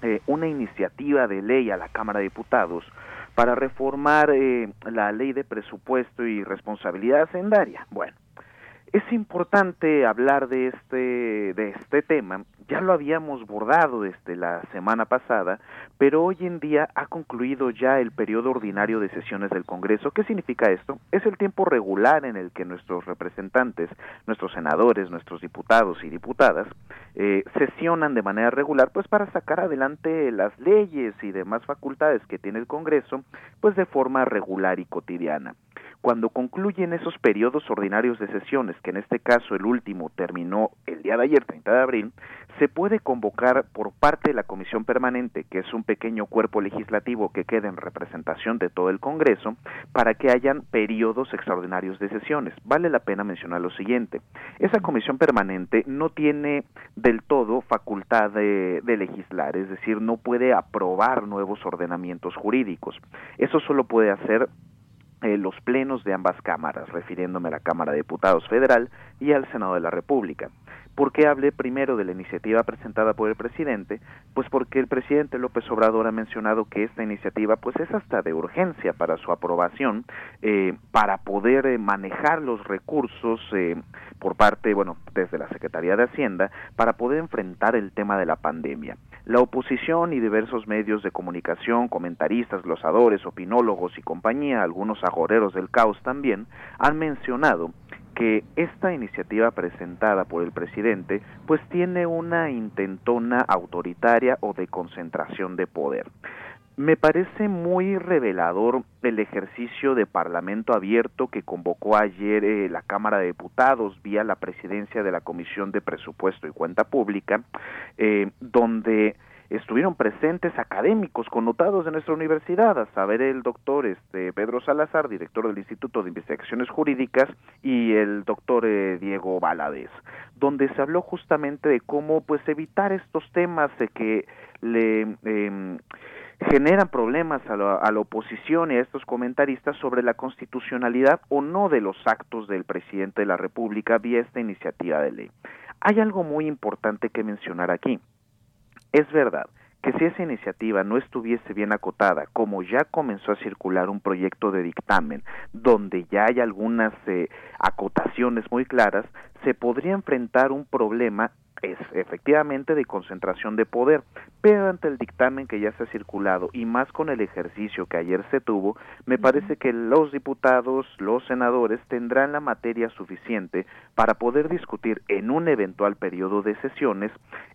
eh, una iniciativa de ley a la Cámara de Diputados para reformar eh, la ley de presupuesto y responsabilidad hacendaria. Bueno, es importante hablar de este, de este tema, ya lo habíamos bordado desde la semana pasada, pero hoy en día ha concluido ya el periodo ordinario de sesiones del Congreso. ¿Qué significa esto? Es el tiempo regular en el que nuestros representantes, nuestros senadores, nuestros diputados y diputadas eh, sesionan de manera regular, pues para sacar adelante las leyes y demás facultades que tiene el Congreso, pues de forma regular y cotidiana. Cuando concluyen esos periodos ordinarios de sesiones, que en este caso el último terminó el día de ayer, 30 de abril, se puede convocar por parte de la Comisión Permanente, que es un pequeño cuerpo legislativo que queda en representación de todo el Congreso, para que hayan periodos extraordinarios de sesiones. Vale la pena mencionar lo siguiente. Esa Comisión Permanente no tiene del todo facultad de, de legislar, es decir, no puede aprobar nuevos ordenamientos jurídicos. Eso solo puede hacer eh, los plenos de ambas cámaras, refiriéndome a la Cámara de Diputados Federal y al Senado de la República. ¿Por qué hablé primero de la iniciativa presentada por el presidente? Pues porque el presidente López Obrador ha mencionado que esta iniciativa pues es hasta de urgencia para su aprobación, eh, para poder eh, manejar los recursos eh, por parte, bueno, desde la Secretaría de Hacienda, para poder enfrentar el tema de la pandemia. La oposición y diversos medios de comunicación, comentaristas, glosadores, opinólogos y compañía, algunos agoreros del caos también, han mencionado que esta iniciativa presentada por el presidente pues tiene una intentona autoritaria o de concentración de poder. Me parece muy revelador el ejercicio de Parlamento abierto que convocó ayer eh, la Cámara de Diputados vía la presidencia de la Comisión de Presupuesto y Cuenta Pública, eh, donde estuvieron presentes académicos connotados de nuestra universidad, a saber el doctor este, Pedro Salazar, director del Instituto de Investigaciones Jurídicas, y el doctor eh, Diego Valadez, donde se habló justamente de cómo pues evitar estos temas de que le em, generan problemas a la, a la, oposición y a estos comentaristas sobre la constitucionalidad o no de los actos del presidente de la República vía esta iniciativa de ley. Hay algo muy importante que mencionar aquí. Es verdad que si esa iniciativa no estuviese bien acotada, como ya comenzó a circular un proyecto de dictamen donde ya hay algunas eh, acotaciones muy claras, se podría enfrentar un problema es efectivamente de concentración de poder, pero ante el dictamen que ya se ha circulado y más con el ejercicio que ayer se tuvo, me parece que los diputados, los senadores tendrán la materia suficiente para poder discutir en un eventual periodo de sesiones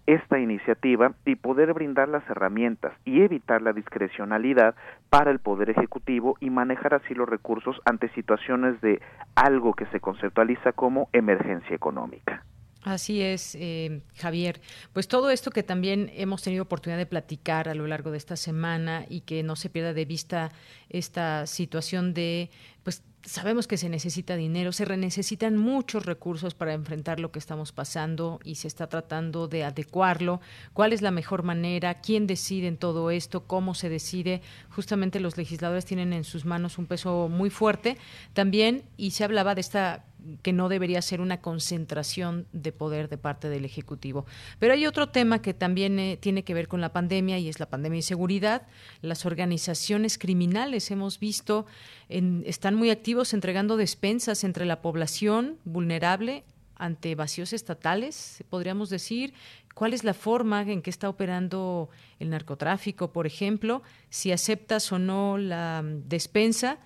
esta iniciativa y poder brindar las herramientas y evitar la discrecionalidad para el Poder Ejecutivo y manejar así los recursos ante situaciones de algo que se conceptualiza como emergencia económica. Así es, eh, Javier. Pues todo esto que también hemos tenido oportunidad de platicar a lo largo de esta semana y que no se pierda de vista esta situación de, pues sabemos que se necesita dinero, se necesitan muchos recursos para enfrentar lo que estamos pasando y se está tratando de adecuarlo. ¿Cuál es la mejor manera? ¿Quién decide en todo esto? ¿Cómo se decide? Justamente los legisladores tienen en sus manos un peso muy fuerte también y se hablaba de esta que no debería ser una concentración de poder de parte del Ejecutivo. Pero hay otro tema que también eh, tiene que ver con la pandemia y es la pandemia y seguridad. Las organizaciones criminales, hemos visto, en, están muy activos entregando despensas entre la población vulnerable ante vacíos estatales, podríamos decir. ¿Cuál es la forma en que está operando el narcotráfico, por ejemplo? Si aceptas o no la mm, despensa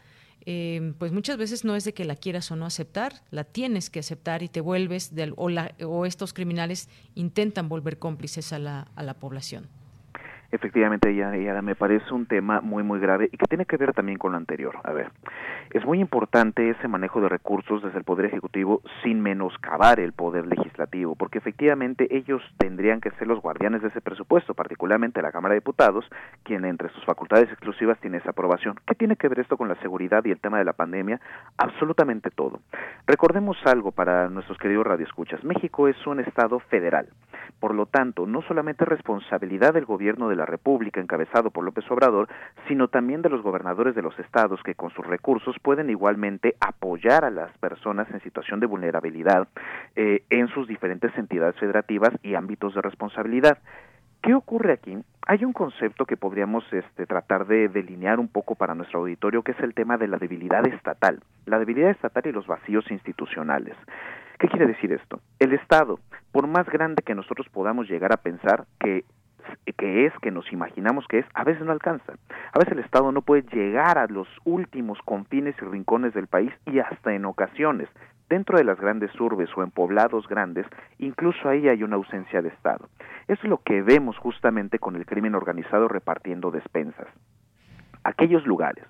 eh, pues muchas veces no es de que la quieras o no aceptar, la tienes que aceptar y te vuelves, o, o estos criminales intentan volver cómplices a la, a la población. Efectivamente, ya, me parece un tema muy, muy grave y que tiene que ver también con lo anterior. A ver, es muy importante ese manejo de recursos desde el Poder Ejecutivo sin menoscabar el Poder Legislativo, porque efectivamente ellos tendrían que ser los guardianes de ese presupuesto, particularmente la Cámara de Diputados, quien entre sus facultades exclusivas tiene esa aprobación. ¿Qué tiene que ver esto con la seguridad y el tema de la pandemia? Absolutamente todo. Recordemos algo para nuestros queridos radioescuchas. México es un Estado federal. Por lo tanto, no solamente es responsabilidad del gobierno de la República encabezado por López Obrador, sino también de los gobernadores de los estados que con sus recursos pueden igualmente apoyar a las personas en situación de vulnerabilidad eh, en sus diferentes entidades federativas y ámbitos de responsabilidad. ¿Qué ocurre aquí? Hay un concepto que podríamos este, tratar de delinear un poco para nuestro auditorio, que es el tema de la debilidad estatal, la debilidad estatal y los vacíos institucionales. ¿Qué quiere decir esto? El Estado, por más grande que nosotros podamos llegar a pensar que que es, que nos imaginamos que es, a veces no alcanza. A veces el Estado no puede llegar a los últimos confines y rincones del país y hasta en ocasiones, dentro de las grandes urbes o en poblados grandes, incluso ahí hay una ausencia de Estado. Es lo que vemos justamente con el crimen organizado repartiendo despensas. Aquellos lugares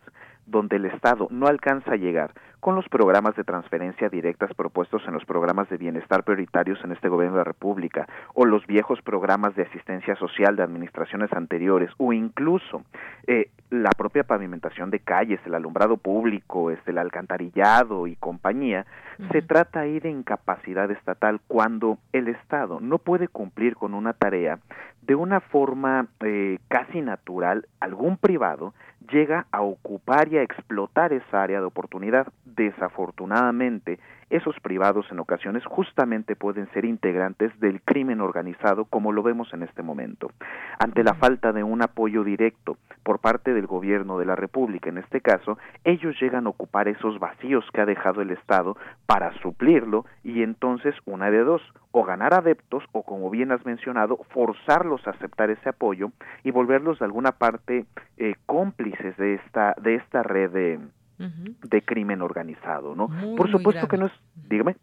donde el Estado no alcanza a llegar con los programas de transferencia directas propuestos en los programas de bienestar prioritarios en este gobierno de la República, o los viejos programas de asistencia social de administraciones anteriores, o incluso eh, la propia pavimentación de calles, el alumbrado público, este, el alcantarillado y compañía, se trata ahí de incapacidad estatal cuando el Estado no puede cumplir con una tarea de una forma eh, casi natural, algún privado llega a ocupar y a explotar esa área de oportunidad. Desafortunadamente, esos privados en ocasiones justamente pueden ser integrantes del crimen organizado como lo vemos en este momento. Ante la falta de un apoyo directo por parte del gobierno de la República, en este caso, ellos llegan a ocupar esos vacíos que ha dejado el Estado para suplirlo y entonces una de dos, o ganar adeptos o como bien has mencionado, forzarlos a aceptar ese apoyo y volverlos de alguna parte eh, cómplices de esta, de esta red de de crimen organizado, ¿no? Por supuesto que no es, dígame.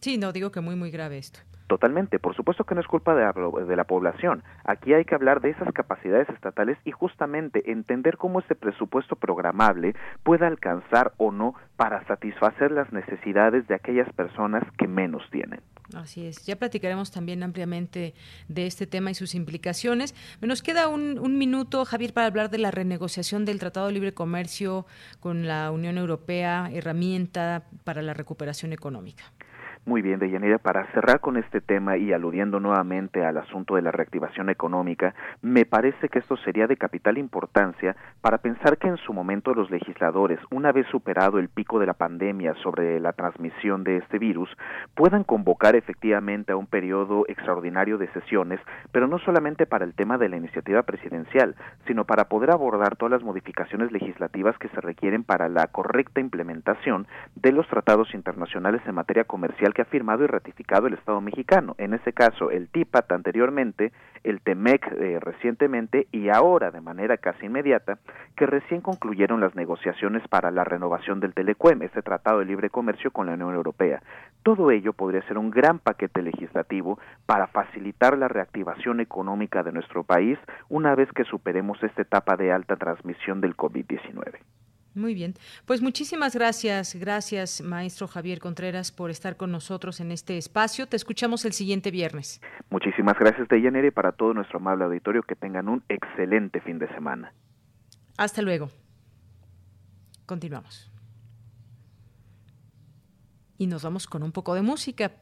Sí, no, digo que muy, muy grave esto. Totalmente, por supuesto que no es culpa de la, de la, población. Aquí hay que hablar de esas capacidades estatales y justamente entender cómo ese presupuesto programable puede alcanzar o no para satisfacer las necesidades de aquellas personas que menos tienen. Así es, ya platicaremos también ampliamente de este tema y sus implicaciones. Nos queda un, un minuto, Javier, para hablar de la renegociación del Tratado de Libre Comercio con la Unión Europea, herramienta para la recuperación económica. Muy bien, Deyanira, para cerrar con este tema y aludiendo nuevamente al asunto de la reactivación económica, me parece que esto sería de capital importancia para pensar que en su momento los legisladores, una vez superado el pico de la pandemia sobre la transmisión de este virus, puedan convocar efectivamente a un periodo extraordinario de sesiones, pero no solamente para el tema de la iniciativa presidencial, sino para poder abordar todas las modificaciones legislativas que se requieren para la correcta implementación de los tratados internacionales en materia comercial que ha firmado y ratificado el Estado mexicano. En ese caso, el TIPAT anteriormente, el TEMEC eh, recientemente y ahora de manera casi inmediata, que recién concluyeron las negociaciones para la renovación del Telecuem, ese tratado de libre comercio con la Unión Europea. Todo ello podría ser un gran paquete legislativo para facilitar la reactivación económica de nuestro país una vez que superemos esta etapa de alta transmisión del COVID-19. Muy bien. Pues muchísimas gracias, gracias maestro Javier Contreras por estar con nosotros en este espacio. Te escuchamos el siguiente viernes. Muchísimas gracias, Deyanere, y para todo nuestro amable auditorio que tengan un excelente fin de semana. Hasta luego. Continuamos. Y nos vamos con un poco de música.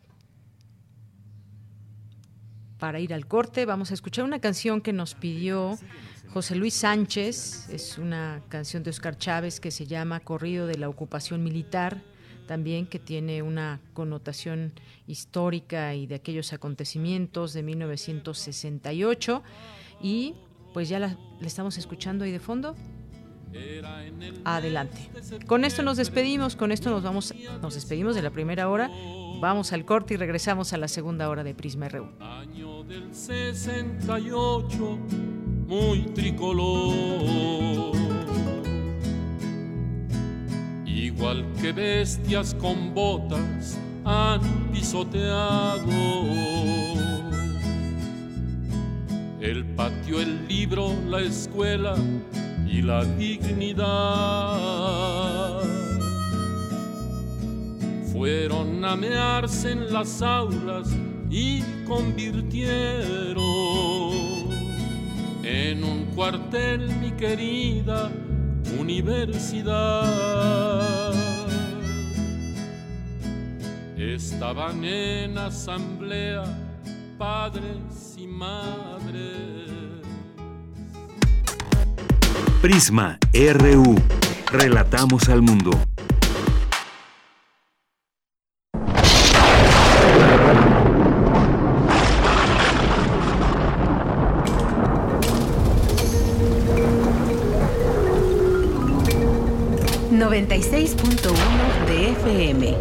Para ir al corte, vamos a escuchar una canción que nos pidió José Luis Sánchez, es una canción de Oscar Chávez que se llama Corrido de la Ocupación Militar, también que tiene una connotación histórica y de aquellos acontecimientos de 1968. Y pues ya la, estamos escuchando ahí de fondo. Adelante. Con esto nos despedimos, con esto nos vamos, nos despedimos de la primera hora, vamos al corte y regresamos a la segunda hora de Prisma RU. Año del 68 muy tricolor. Igual que bestias con botas han pisoteado el patio, el libro, la escuela y la dignidad. Fueron a mearse en las aulas y convirtieron en un cuartel mi querida universidad. Estaban en asamblea padres y madres. Prisma RU. Relatamos al mundo. ...96.1 de FM...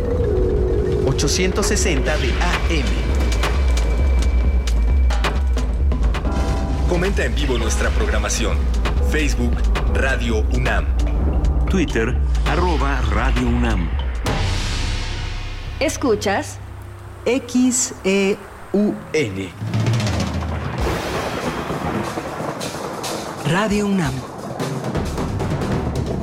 ...860 de AM... Comenta en vivo nuestra programación. Facebook Radio UNAM. Twitter arroba Radio UNAM. Escuchas XEUN. Radio UNAM.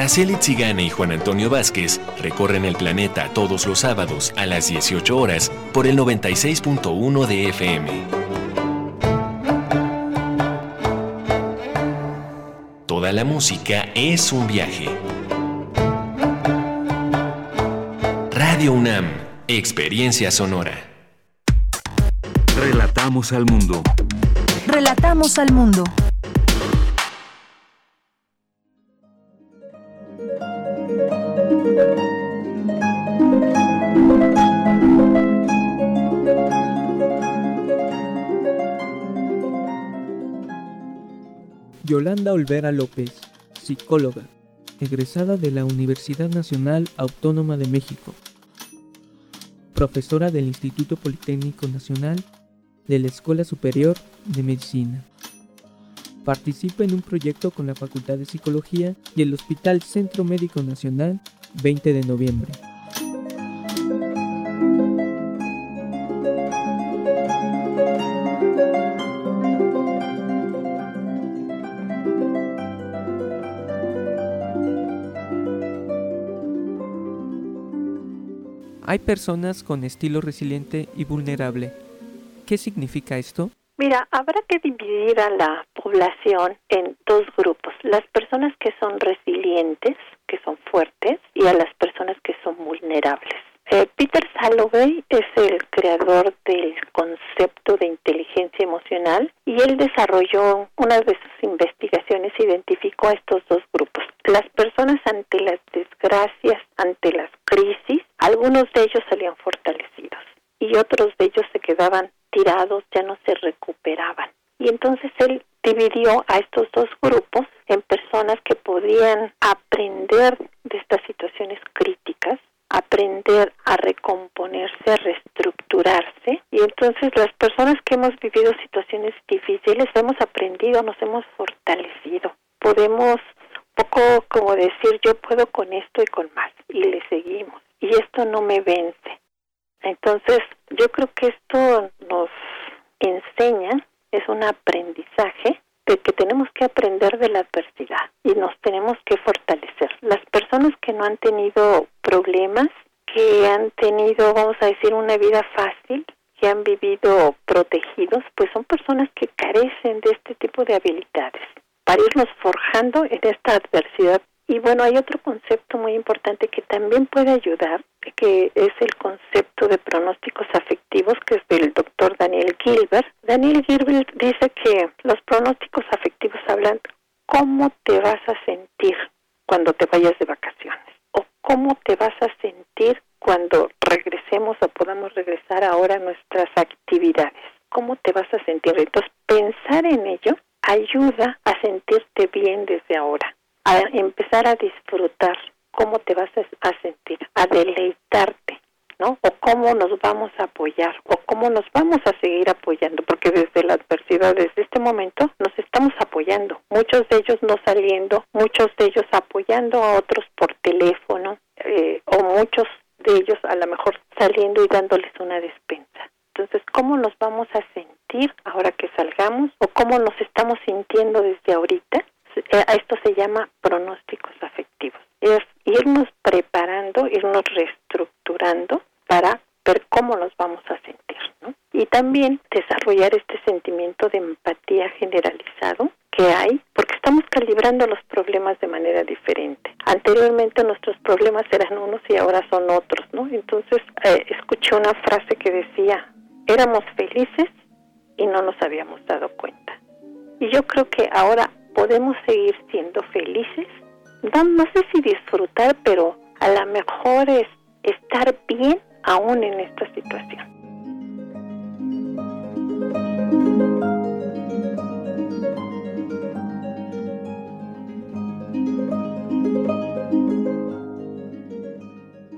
Araceli Tzigane y Juan Antonio Vázquez recorren el planeta todos los sábados a las 18 horas por el 96.1 de FM. Toda la música es un viaje. Radio UNAM, Experiencia Sonora. Relatamos al mundo. Relatamos al mundo. Yolanda Olvera López, psicóloga, egresada de la Universidad Nacional Autónoma de México, profesora del Instituto Politécnico Nacional de la Escuela Superior de Medicina. Participa en un proyecto con la Facultad de Psicología y el Hospital Centro Médico Nacional 20 de noviembre. Hay personas con estilo resiliente y vulnerable. ¿Qué significa esto? Mira, habrá que dividir a la población en dos grupos, las personas que son resilientes, que son fuertes, y a las personas que son vulnerables. Eh, Peter Salovey es el creador del concepto de inteligencia emocional y él desarrolló una de sus investigaciones, identificó a estos dos grupos. Las personas ante las desgracias, ante las crisis, algunos de ellos salían fortalecidos y otros de ellos se quedaban tirados, ya no se recuperaban. Y entonces él dividió a estos dos grupos en personas que podían aprender de estas situaciones críticas, aprender a recomponerse, a reestructurarse. Y entonces las personas que hemos vivido situaciones difíciles hemos aprendido, nos hemos fortalecido. Podemos poco como decir yo puedo con esto y con más y le seguimos. Y esto no me vence. Entonces, yo creo que esto nos enseña, es un aprendizaje de que tenemos que aprender de la adversidad y nos tenemos que fortalecer. Las personas que no han tenido problemas, que han tenido, vamos a decir, una vida fácil, que han vivido protegidos, pues son personas que carecen de este tipo de habilidades para irnos forjando en esta adversidad y bueno, hay otro concepto muy importante que también puede ayudar, que es el concepto de pronósticos afectivos, que es del doctor Daniel Gilbert. Daniel Gilbert dice que los pronósticos afectivos hablan cómo te vas a sentir cuando te vayas de vacaciones o cómo te vas a sentir cuando regresemos o podamos regresar ahora a nuestras actividades. ¿Cómo te vas a sentir? Entonces, pensar en ello ayuda a sentirte bien desde ahora a empezar a disfrutar cómo te vas a sentir, a deleitarte, ¿no? O cómo nos vamos a apoyar, o cómo nos vamos a seguir apoyando, porque desde la adversidad, desde este momento, nos estamos apoyando. Muchos de ellos no saliendo, muchos de ellos apoyando a otros por teléfono, eh, o muchos de ellos a lo mejor saliendo y dándoles una despensa. Entonces, ¿cómo nos vamos a sentir ahora que salgamos? ¿O cómo nos estamos sintiendo desde ahorita? Eh, esto se llama pronósticos afectivos. Es irnos preparando, irnos reestructurando para ver cómo nos vamos a sentir, ¿no? Y también desarrollar este sentimiento de empatía generalizado que hay, porque estamos calibrando los problemas de manera diferente. Anteriormente nuestros problemas eran unos y ahora son otros, ¿no? Entonces eh, escuché una frase que decía, éramos felices y no nos habíamos dado cuenta. Y yo creo que ahora podemos seguir siendo felices. No, no sé si disfrutar, pero a lo mejor es estar bien aún en esta situación.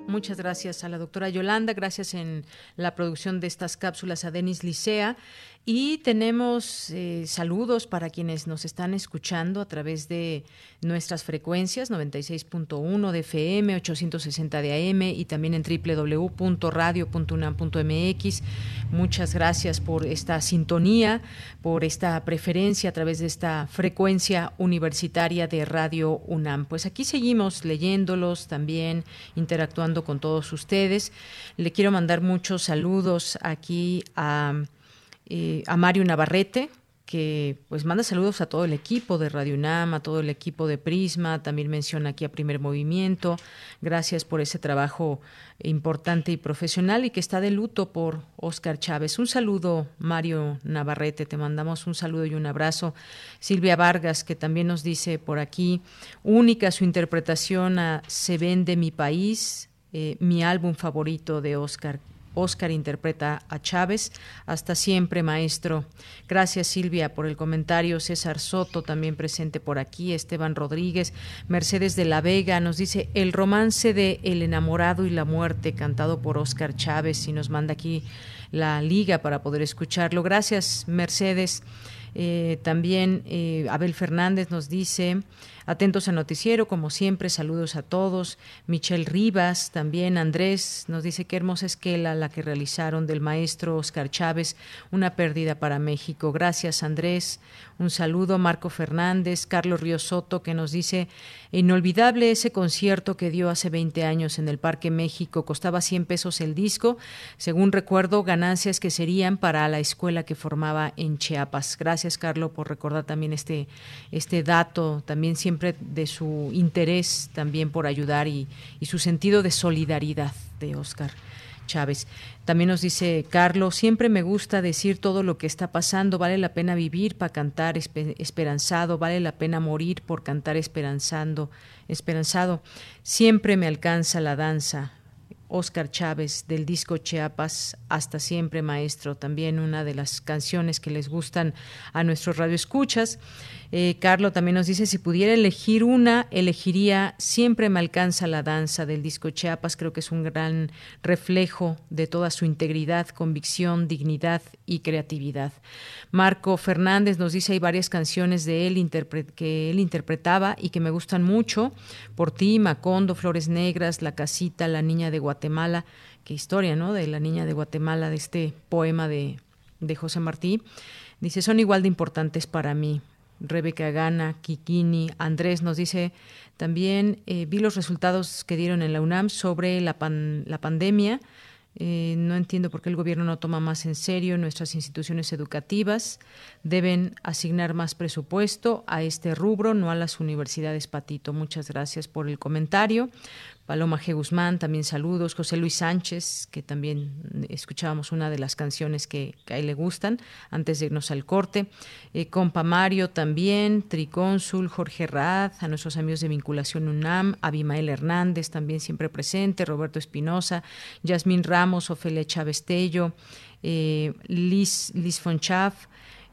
Muchas gracias a la doctora Yolanda, gracias en la producción de estas cápsulas a Denis Licea. Y tenemos eh, saludos para quienes nos están escuchando a través de nuestras frecuencias 96.1 de FM, 860 de AM y también en www.radio.unam.mx. Muchas gracias por esta sintonía, por esta preferencia a través de esta frecuencia universitaria de Radio UNAM. Pues aquí seguimos leyéndolos también, interactuando con todos ustedes. Le quiero mandar muchos saludos aquí a eh, a Mario Navarrete, que pues manda saludos a todo el equipo de Radio UNAM, a todo el equipo de Prisma, también menciona aquí a Primer Movimiento. Gracias por ese trabajo importante y profesional y que está de luto por Oscar Chávez. Un saludo, Mario Navarrete, te mandamos un saludo y un abrazo. Silvia Vargas, que también nos dice por aquí, única su interpretación a Se vende mi país, eh, mi álbum favorito de Oscar Oscar interpreta a Chávez. Hasta siempre, maestro. Gracias, Silvia, por el comentario. César Soto, también presente por aquí. Esteban Rodríguez. Mercedes de la Vega nos dice el romance de El enamorado y la muerte, cantado por Oscar Chávez. Y nos manda aquí la liga para poder escucharlo. Gracias, Mercedes. Eh, también eh, Abel Fernández nos dice, Atentos al noticiero, como siempre, saludos a todos. Michelle Rivas, también Andrés, nos dice qué hermosa esquela la que realizaron del maestro Oscar Chávez, una pérdida para México. Gracias, Andrés. Un saludo, Marco Fernández, Carlos Río Soto, que nos dice, inolvidable ese concierto que dio hace 20 años en el Parque México, costaba 100 pesos el disco, según recuerdo, ganancias que serían para la escuela que formaba en Chiapas. Gracias, Carlos, por recordar también este, este dato, también siempre de su interés también por ayudar y, y su sentido de solidaridad de Oscar. Chávez. También nos dice Carlos, siempre me gusta decir todo lo que está pasando, vale la pena vivir para cantar esperanzado, vale la pena morir por cantar esperanzando, esperanzado. Siempre me alcanza la danza, Oscar Chávez del disco Chiapas, Hasta siempre maestro, también una de las canciones que les gustan a nuestros radioescuchas. Eh, Carlos también nos dice, si pudiera elegir una, elegiría Siempre me alcanza la danza del disco Chiapas, creo que es un gran reflejo de toda su integridad, convicción, dignidad y creatividad. Marco Fernández nos dice, hay varias canciones de él que él interpretaba y que me gustan mucho, Por ti, Macondo, Flores Negras, La Casita, La Niña de Guatemala, qué historia, ¿no? De la Niña de Guatemala, de este poema de, de José Martí. Dice, son igual de importantes para mí. Rebeca Gana, Kikini, Andrés nos dice también, eh, vi los resultados que dieron en la UNAM sobre la, la pandemia. Eh, no entiendo por qué el gobierno no toma más en serio nuestras instituciones educativas. Deben asignar más presupuesto a este rubro, no a las universidades Patito. Muchas gracias por el comentario. Paloma G. Guzmán, también saludos. José Luis Sánchez, que también escuchábamos una de las canciones que, a él le gustan antes de irnos al corte. Eh, compa Mario también, Tricónsul, Jorge Rad, a nuestros amigos de Vinculación UNAM, Abimael Hernández también siempre presente, Roberto Espinosa, Yasmín Ramos, Ofelia Chávez Tello, eh, Liz, Fonchaf,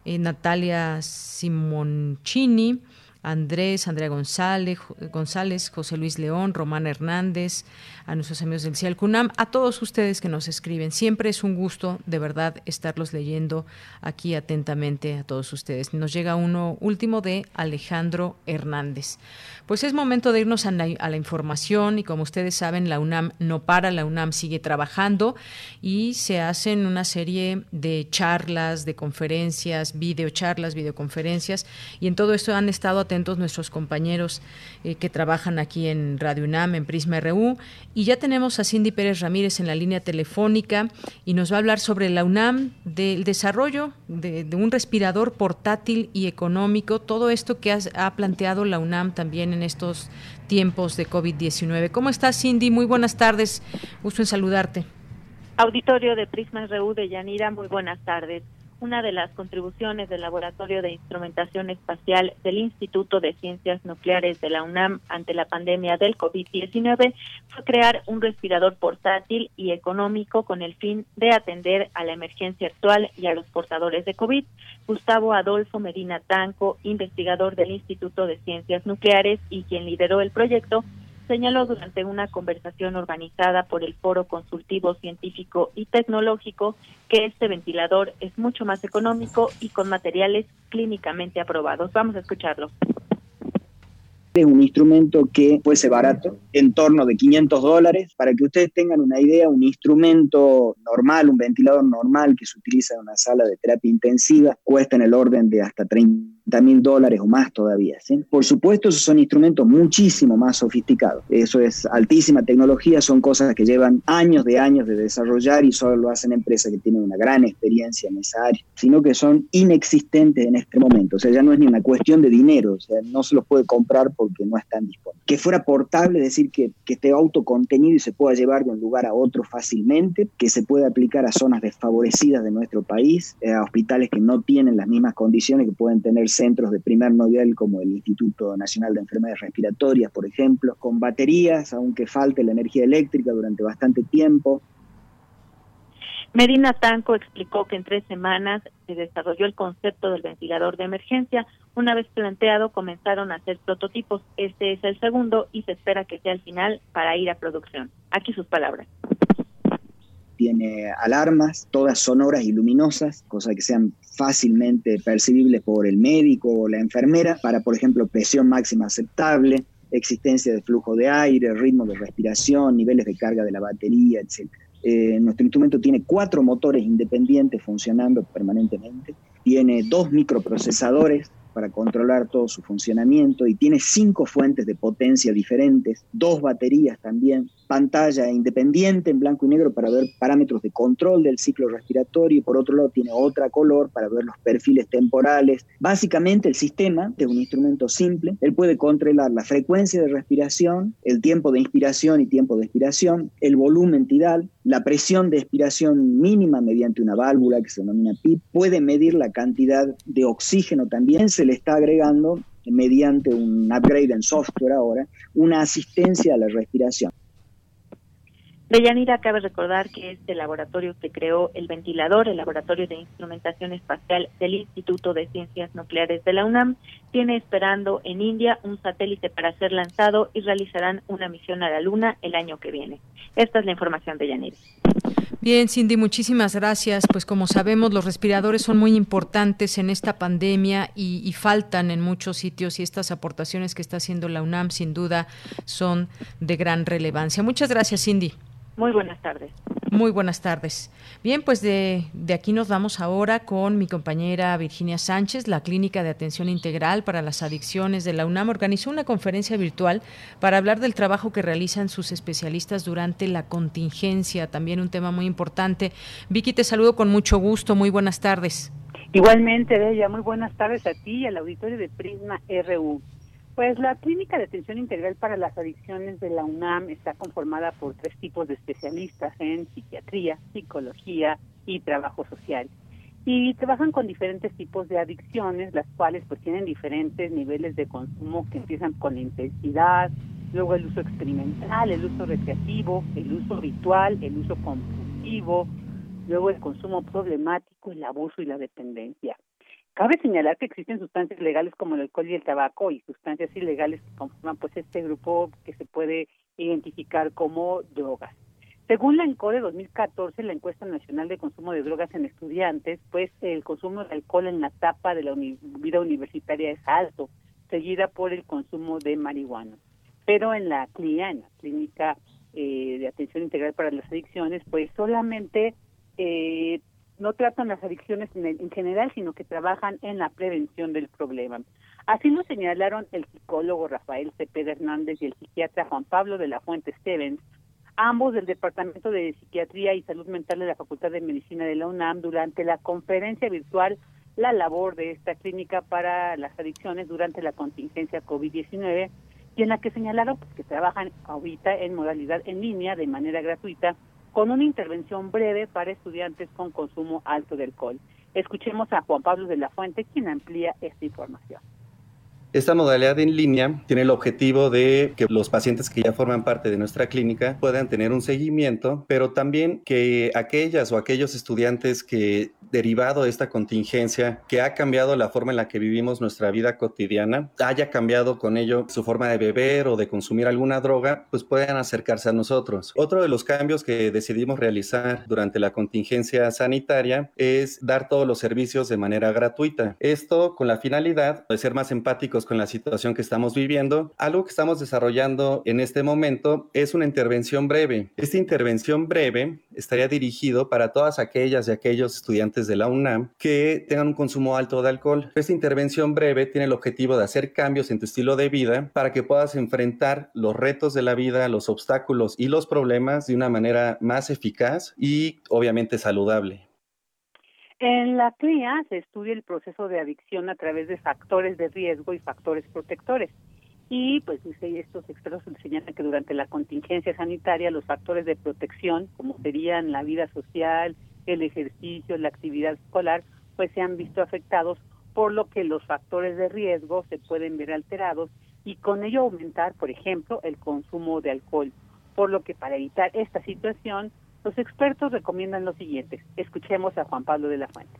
eh, Natalia Simoncini, Andrés, Andrea González, González, José Luis León, Román Hernández, a nuestros amigos del CIAL CUNAM, a todos ustedes que nos escriben. Siempre es un gusto, de verdad, estarlos leyendo aquí atentamente a todos ustedes. Nos llega uno último de Alejandro Hernández. Pues es momento de irnos a la, información y como ustedes saben, la UNAM no para, la UNAM sigue trabajando y se hacen una serie de charlas, de conferencias, videocharlas, videoconferencias y en todo esto han estado atentos nuestros compañeros eh, que trabajan aquí en Radio UNAM, en Prisma RU ya tenemos a Cindy Pérez Ramírez en la línea telefónica y nos va a hablar sobre la UNAM, del desarrollo de, un respirador portátil y económico, todo esto que ha planteado la UNAM también en en estos tiempos de COVID-19. ¿Cómo estás, Cindy? Muy buenas tardes. Gusto en saludarte. Auditorio de Prisma RU de Yanira, muy buenas tardes una de las contribuciones del Laboratorio de Instrumentación Espacial del Instituto de Ciencias Nucleares de la UNAM ante la pandemia del COVID-19 fue crear un respirador portátil y económico con el fin de atender a la emergencia actual y a los portadores de COVID. Gustavo Adolfo Medina Tanco, investigador del Instituto de Ciencias Nucleares y quien lideró el proyecto, señaló durante una conversación organizada por el Foro Consultivo Científico y Tecnológico que este ventilador es mucho más económico y con materiales clínicamente aprobados. Vamos a escucharlo es un instrumento que fuese barato, en torno de 500 dólares. Para que ustedes tengan una idea, un instrumento normal, un ventilador normal que se utiliza en una sala de terapia intensiva, cuesta en el orden de hasta 30 mil dólares o más todavía. Por supuesto, esos son instrumentos muchísimo más sofisticados. Eso es altísima tecnología, son cosas que llevan años de años de desarrollar y solo lo hacen empresas que tienen una gran experiencia en esa área, sino que son inexistentes en este momento. O sea, ya no es ni una cuestión de dinero, o sea, no se los puede comprar porque no están disponibles. Que fuera portable, es decir, que, que esté autocontenido y se pueda llevar de un lugar a otro fácilmente, que se pueda aplicar a zonas desfavorecidas de nuestro país, eh, a hospitales que no tienen las mismas condiciones que pueden tener centros de primer nivel como el Instituto Nacional de Enfermedades Respiratorias, por ejemplo, con baterías, aunque falte la energía eléctrica durante bastante tiempo, Medina Tanco explicó que en tres semanas se desarrolló el concepto del ventilador de emergencia. Una vez planteado, comenzaron a hacer prototipos. Este es el segundo y se espera que sea el final para ir a producción. Aquí sus palabras. Tiene alarmas, todas sonoras y luminosas, cosa que sean fácilmente percibibles por el médico o la enfermera, para, por ejemplo, presión máxima aceptable, existencia de flujo de aire, ritmo de respiración, niveles de carga de la batería, etc. Eh, nuestro instrumento tiene cuatro motores independientes funcionando permanentemente, tiene dos microprocesadores para controlar todo su funcionamiento y tiene cinco fuentes de potencia diferentes, dos baterías también, pantalla independiente en blanco y negro para ver parámetros de control del ciclo respiratorio y por otro lado tiene otra color para ver los perfiles temporales. Básicamente el sistema es un instrumento simple, él puede controlar la frecuencia de respiración, el tiempo de inspiración y tiempo de expiración, el volumen tidal, la presión de expiración mínima mediante una válvula que se denomina PIP, puede medir la cantidad de oxígeno también, se le está agregando mediante un upgrade en software ahora, una asistencia a la respiración. Deyanira, cabe recordar que este laboratorio que creó el ventilador, el Laboratorio de Instrumentación Espacial del Instituto de Ciencias Nucleares de la UNAM, tiene esperando en India un satélite para ser lanzado y realizarán una misión a la Luna el año que viene. Esta es la información de Yanira. Bien, Cindy, muchísimas gracias. Pues como sabemos, los respiradores son muy importantes en esta pandemia y, y, faltan en muchos sitios y estas aportaciones que está haciendo la UNAM sin duda son de gran relevancia. Muchas gracias, Cindy. Muy buenas tardes. Muy buenas tardes. Bien, pues de, de, aquí nos vamos ahora con mi compañera Virginia Sánchez. La Clínica de Atención Integral para las Adicciones de la UNAM organizó una conferencia virtual para hablar del trabajo que realizan sus especialistas durante la contingencia, también un tema muy importante. Vicky, te saludo con mucho gusto. Muy buenas tardes. Igualmente, Bella, muy buenas tardes a ti y al auditorio de Prisma RU. Pues la Clínica de Atención Integral para las Adicciones de la UNAM está conformada por tres tipos de especialistas en psiquiatría, psicología y trabajo social. Y trabajan con diferentes tipos de adicciones, las cuales pues tienen diferentes niveles de consumo que empiezan con la intensidad, luego el uso experimental, el uso recreativo, el uso habitual, el uso compulsivo, luego el consumo problemático, el abuso y la dependencia. Cabe señalar que existen sustancias legales como el alcohol y el tabaco y sustancias ilegales que conforman pues este grupo que se puede identificar como drogas. Según la ENCODE 2014, la encuesta nacional de consumo de drogas en estudiantes, pues el consumo de alcohol en la etapa de la vida universitaria es alto, seguida por el consumo de marihuana. Pero en la CLIA, en la Clínica eh, de Atención Integral para las Adicciones, pues solamente eh, no tratan las adicciones en, general, sino que trabajan en la prevención del problema. Así lo señalaron el psicólogo Rafael Cepeda Hernández y el psiquiatra Juan Pablo de la Fuente Stevens, ambos del Departamento de Psiquiatría y Salud Mental de la Facultad de Medicina de la UNAM, durante la conferencia virtual La labor de esta clínica para las adicciones durante la contingencia COVID-19, y en la que señalaron que trabajan ahorita en modalidad en línea de manera gratuita con una intervención breve para estudiantes con consumo alto de alcohol. Escuchemos a Juan Pablo de la Fuente, quien amplía esta información. Esta modalidad en línea tiene el objetivo de que los pacientes que ya forman parte de nuestra clínica puedan tener un seguimiento, pero también que aquellas o aquellos estudiantes que derivado de esta contingencia que ha cambiado la forma en la que vivimos nuestra vida cotidiana, haya cambiado con ello su forma de beber o de consumir alguna droga, pues puedan acercarse a nosotros. Otro de los cambios que decidimos realizar durante la contingencia sanitaria es dar todos los servicios de manera gratuita. Esto con la finalidad de ser más empáticos con la situación que estamos viviendo. Algo que estamos desarrollando en este momento es una intervención breve. Esta intervención breve estaría dirigido para todas aquellas y aquellos estudiantes de la UNAM que tengan un consumo alto de alcohol. Esta intervención breve tiene el objetivo de hacer cambios en tu estilo de vida para que puedas enfrentar los retos de la vida, los obstáculos y los problemas de una manera más eficaz y obviamente saludable. En la CLIA se estudia el proceso de adicción a través de factores de riesgo y factores protectores. Y pues estos expertos señalan que durante la contingencia sanitaria los factores de protección, como serían la vida social, el ejercicio, la actividad escolar, pues se han visto afectados, por lo que los factores de riesgo se pueden ver alterados y con ello aumentar, por ejemplo, el consumo de alcohol. Por lo que para evitar esta situación, los expertos recomiendan lo siguiente. Escuchemos a Juan Pablo de la Fuente.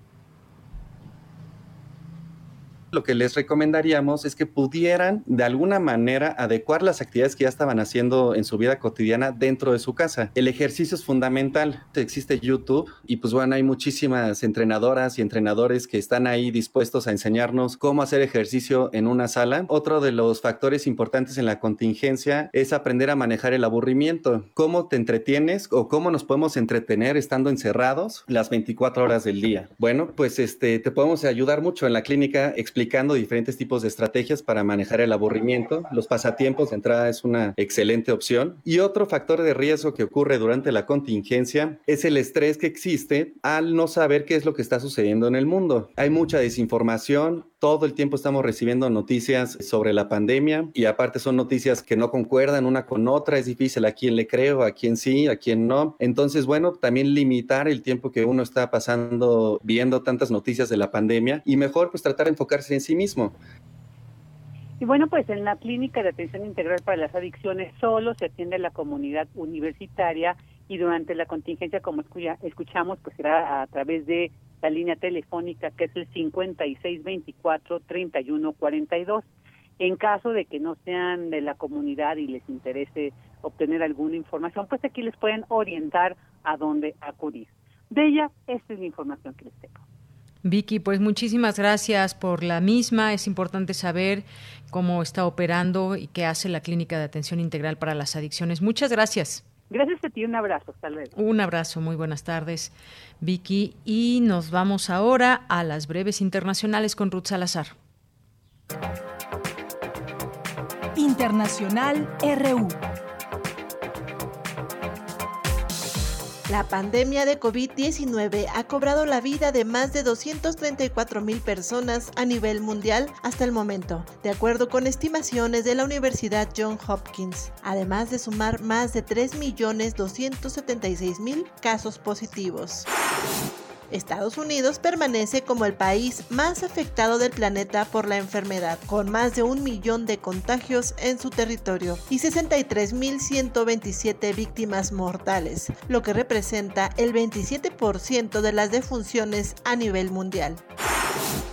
Lo que les recomendaríamos es que pudieran de alguna manera adecuar las actividades que ya estaban haciendo en su vida cotidiana dentro de su casa. El ejercicio es fundamental. Existe YouTube y pues bueno, hay muchísimas entrenadoras y entrenadores que están ahí dispuestos a enseñarnos cómo hacer ejercicio en una sala. Otro de los factores importantes en la contingencia es aprender a manejar el aburrimiento. ¿Cómo te entretienes o cómo nos podemos entretener estando encerrados las 24 horas del día? Bueno, pues este te podemos ayudar mucho en la clínica explicando diferentes tipos de estrategias para manejar el aburrimiento. Los pasatiempos de entrada es una excelente opción. Y otro factor de riesgo que ocurre durante la contingencia es el estrés que existe al no saber qué es lo que está sucediendo en el mundo. Hay mucha desinformación, todo el tiempo estamos recibiendo noticias sobre la pandemia y aparte son noticias que no concuerdan una con otra. Es difícil a quién le creo, a quién sí, a quién no. Entonces, bueno, también limitar el tiempo que uno está pasando viendo tantas noticias de la pandemia y mejor pues tratar de enfocarse en sí mismo. Y bueno, pues en la Clínica de Atención Integral para las Adicciones solo se atiende la comunidad universitaria y durante la contingencia, como escuchamos, pues será a través de la línea telefónica que es el 5624-3142. En caso de que no sean de la comunidad y les interese obtener alguna información, pues aquí les pueden orientar a dónde acudir. De ella, esta es la información que les tengo. Vicky, pues muchísimas gracias por la misma. Es importante saber cómo está operando y qué hace la Clínica de Atención Integral para las Adicciones. Muchas gracias. Gracias a ti, un abrazo, hasta luego. Un abrazo, muy buenas tardes, Vicky. Y nos vamos ahora a las breves internacionales con Ruth Salazar. Internacional RU. La pandemia de COVID-19 ha cobrado la vida de más de 234 mil personas a nivel mundial hasta el momento, de acuerdo con estimaciones de la Universidad Johns Hopkins, además de sumar más de 3.276.000 casos positivos. Estados Unidos permanece como el país más afectado del planeta por la enfermedad, con más de un millón de contagios en su territorio y 63.127 víctimas mortales, lo que representa el 27% de las defunciones a nivel mundial.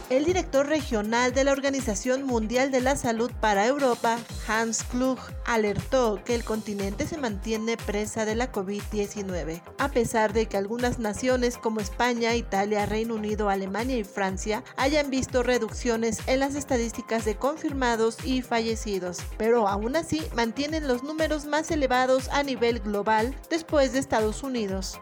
El director regional de la Organización Mundial de la Salud para Europa, Hans Klug, alertó que el continente se mantiene presa de la COVID-19, a pesar de que algunas naciones como España, Italia, Reino Unido, Alemania y Francia hayan visto reducciones en las estadísticas de confirmados y fallecidos, pero aún así mantienen los números más elevados a nivel global después de Estados Unidos.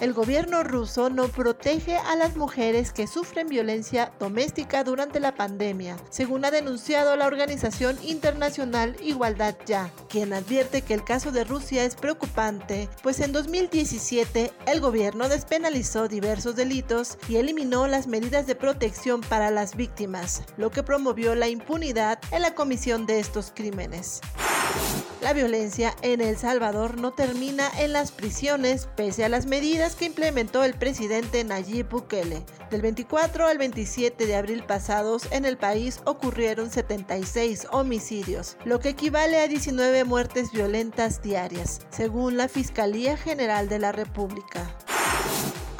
El gobierno ruso no protege a las mujeres que sufren violencia doméstica durante la pandemia, según ha denunciado la organización internacional Igualdad Ya, quien advierte que el caso de Rusia es preocupante, pues en 2017 el gobierno despenalizó diversos delitos y eliminó las medidas de protección para las víctimas, lo que promovió la impunidad en la comisión de estos crímenes. La violencia en El Salvador no termina en las prisiones pese a las medidas que implementó el presidente Nayib Bukele. Del 24 al 27 de abril pasados en el país ocurrieron 76 homicidios, lo que equivale a 19 muertes violentas diarias, según la Fiscalía General de la República.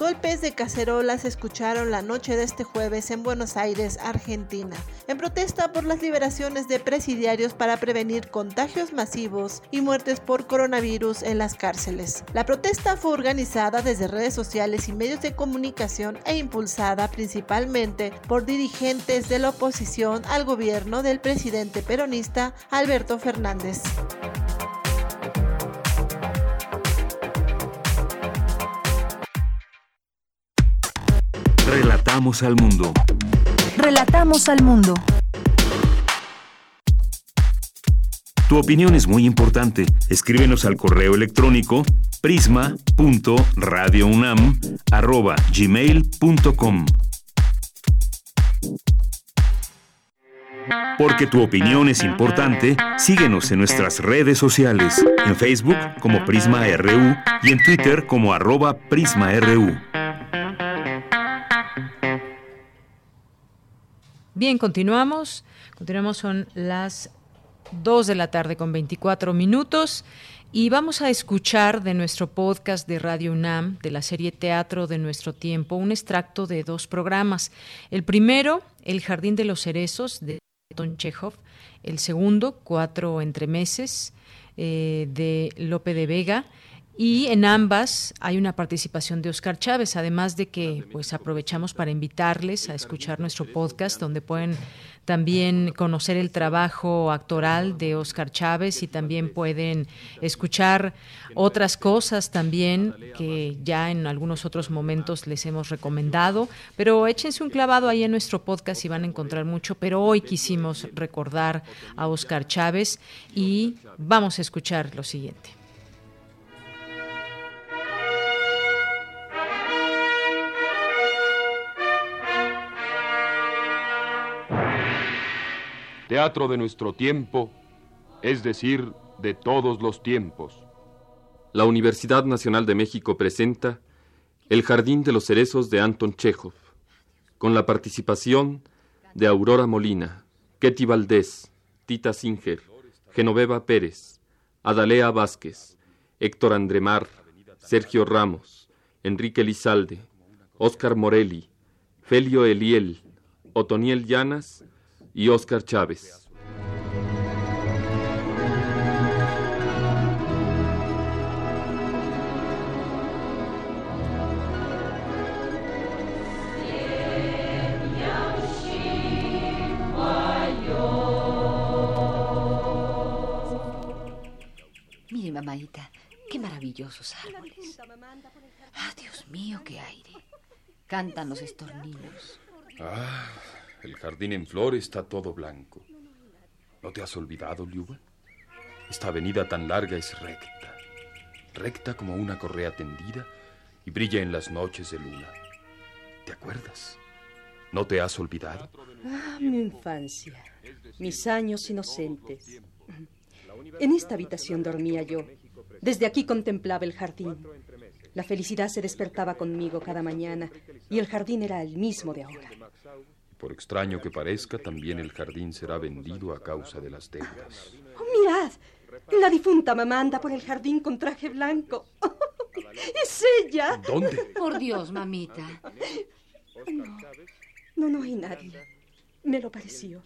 Golpes de cacerola se escucharon la noche de este jueves en Buenos Aires, Argentina, en protesta por las liberaciones de presidiarios para prevenir contagios masivos y muertes por coronavirus en las cárceles. La protesta fue organizada desde redes sociales y medios de comunicación e impulsada principalmente por dirigentes de la oposición al gobierno del presidente peronista Alberto Fernández. Relatamos al mundo. Relatamos al mundo. Tu opinión es muy importante. Escríbenos al correo electrónico prisma.radiounam@gmail.com. Porque tu opinión es importante, síguenos en nuestras redes sociales, en Facebook como Prisma RU y en Twitter como arroba PrismaRU. Bien, continuamos. Continuamos, son las 2 de la tarde con 24 minutos. Y vamos a escuchar de nuestro podcast de Radio UNAM, de la serie Teatro de nuestro tiempo, un extracto de dos programas. El primero, El Jardín de los Cerezos, de Ton Chekhov. El segundo, Cuatro Entremeses, eh, de Lope de Vega. Y en ambas hay una participación de Oscar Chávez, además de que pues aprovechamos para invitarles a escuchar nuestro podcast donde pueden también conocer el trabajo actoral de Oscar Chávez y también pueden escuchar otras cosas también que ya en algunos otros momentos les hemos recomendado, pero échense un clavado ahí en nuestro podcast y van a encontrar mucho, pero hoy quisimos recordar a Oscar Chávez y vamos a escuchar lo siguiente. Teatro de nuestro tiempo, es decir, de todos los tiempos. La Universidad Nacional de México presenta El Jardín de los Cerezos de Anton Chekhov, con la participación de Aurora Molina, Ketty Valdés, Tita Singer, Genoveva Pérez, Adalea Vázquez, Héctor Andremar, Sergio Ramos, Enrique Lizalde, Óscar Morelli, Felio Eliel, Otoniel Llanas y Oscar Chávez. Mire, mamáita, qué maravillosos árboles. Ah, Dios mío, qué aire. Cantan los estorninos. Ah, el jardín en flor está todo blanco. ¿No te has olvidado, Liuba? Esta avenida tan larga es recta, recta como una correa tendida y brilla en las noches de luna. ¿Te acuerdas? ¿No te has olvidado? Ah, mi infancia, mis años inocentes. En esta habitación dormía yo. Desde aquí contemplaba el jardín. La felicidad se despertaba conmigo cada mañana y el jardín era el mismo de ahora. Por extraño que parezca, también el jardín será vendido a causa de las deudas. Oh, mirad, la difunta mamá anda por el jardín con traje blanco. ¡Es ella! ¿Dónde? Por Dios, mamita. No, no, no hay nadie. Me lo pareció.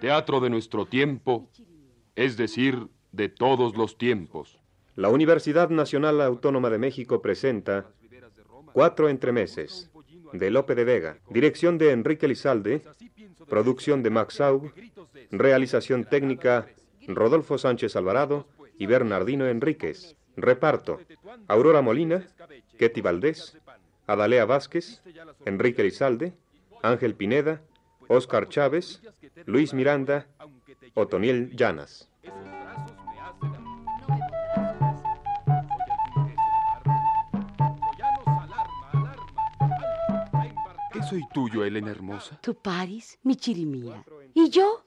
Teatro de nuestro tiempo, es decir, de todos los tiempos. La Universidad Nacional Autónoma de México presenta Cuatro Entremeses, de Lope de Vega, dirección de Enrique Lizalde, producción de Max Aub, realización técnica Rodolfo Sánchez Alvarado y Bernardino Enríquez, reparto Aurora Molina, Ketty Valdés, Adalea Vázquez, Enrique Lizalde, Ángel Pineda, Óscar Chávez, Luis Miranda, Otoniel Llanas. Soy tuyo, Elena hermosa? Tu Paris, mi chirimía. ¿Y yo?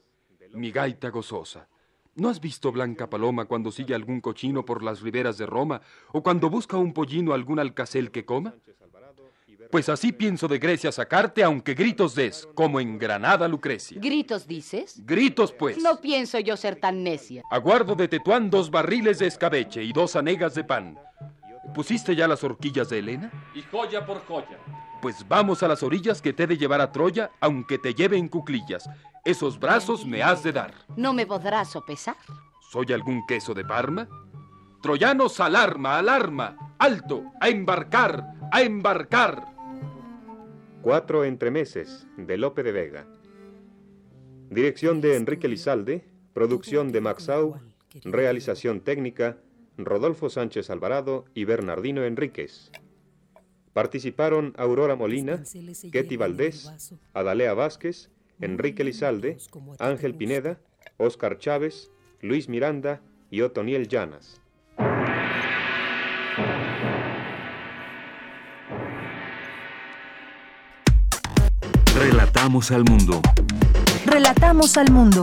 Mi gaita gozosa. ¿No has visto Blanca Paloma cuando sigue algún cochino por las riberas de Roma o cuando busca un pollino algún alcacel que coma? Pues así pienso de Grecia sacarte, aunque gritos des, como en Granada Lucrecia. ¿Gritos dices? Gritos, pues. No pienso yo ser tan necia. Aguardo de Tetuán dos barriles de escabeche y dos anegas de pan. ¿Pusiste ya las horquillas de Helena? Y joya por joya. Pues vamos a las orillas que te he de llevar a Troya, aunque te lleve en cuclillas. Esos brazos me has de dar. ¿No me podrás sopesar? ¿Soy algún queso de Parma? Troyanos, alarma, alarma. Alto, a embarcar, a embarcar. Cuatro entremeses, de Lope de Vega. Dirección de Enrique Lizalde, producción de Maxau, realización técnica Rodolfo Sánchez Alvarado y Bernardino Enríquez. Participaron Aurora Molina, Ketty Valdés, Adalea Vázquez, Enrique Lizalde, Ángel Pineda, Óscar Chávez, Luis Miranda y Otoniel Llanas. Relatamos al mundo. Relatamos al mundo.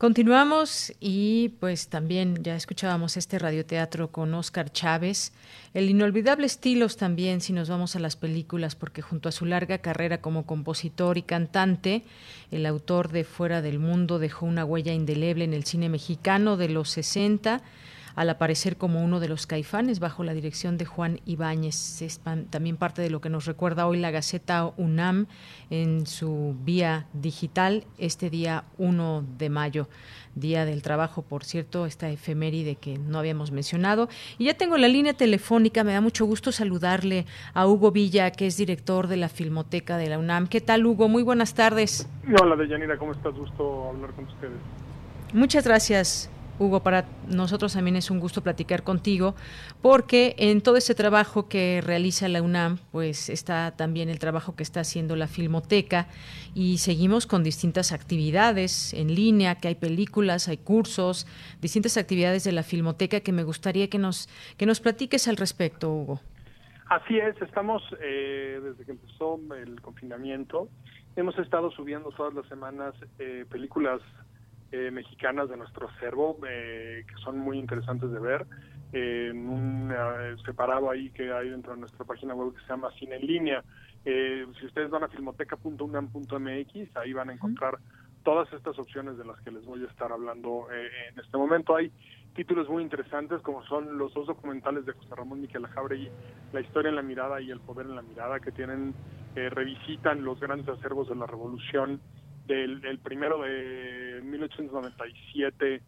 Continuamos y pues también ya escuchábamos este radioteatro con Oscar Chávez. El inolvidable estilos también, si nos vamos a las películas, porque junto a su larga carrera como compositor y cantante, el autor de Fuera del Mundo dejó una huella indeleble en el cine mexicano de los 60 al aparecer como uno de los caifanes bajo la dirección de Juan Ibáñez. Es también parte de lo que nos recuerda hoy la Gaceta UNAM en su vía digital este día 1 de mayo. Día del Trabajo, por cierto, esta efeméride que no habíamos mencionado. Y ya tengo la línea telefónica, me da mucho gusto saludarle a Hugo Villa, que es director de la Filmoteca de la UNAM. ¿Qué tal, Hugo? Muy buenas tardes. Hola, Deyanira, ¿cómo estás? Gusto hablar con ustedes. Muchas gracias, Hugo, para nosotros también es un gusto platicar contigo, porque en todo ese trabajo que realiza la UNAM, pues está también el trabajo que está haciendo la Filmoteca y seguimos con distintas actividades en línea, que hay películas, hay cursos, distintas actividades de la Filmoteca que me gustaría que nos, que nos platiques al respecto, Hugo. Así es, estamos eh, desde que empezó el confinamiento, hemos estado subiendo todas las semanas eh, películas eh, mexicanas de nuestro acervo eh, que son muy interesantes de ver. en un eh, separado ahí que hay dentro de nuestra página web que se llama Cine en Línea. si ustedes van a filmoteca.unam.mx, ahí van a encontrar todas estas opciones de las que les voy a estar hablando en este momento. Hay títulos muy interesantes como son los dos documentales de José Ramón Miquel y La historia en la mirada y El poder en la mirada, que tienen revisitan los grandes acervos de la revolución del primero de 1897,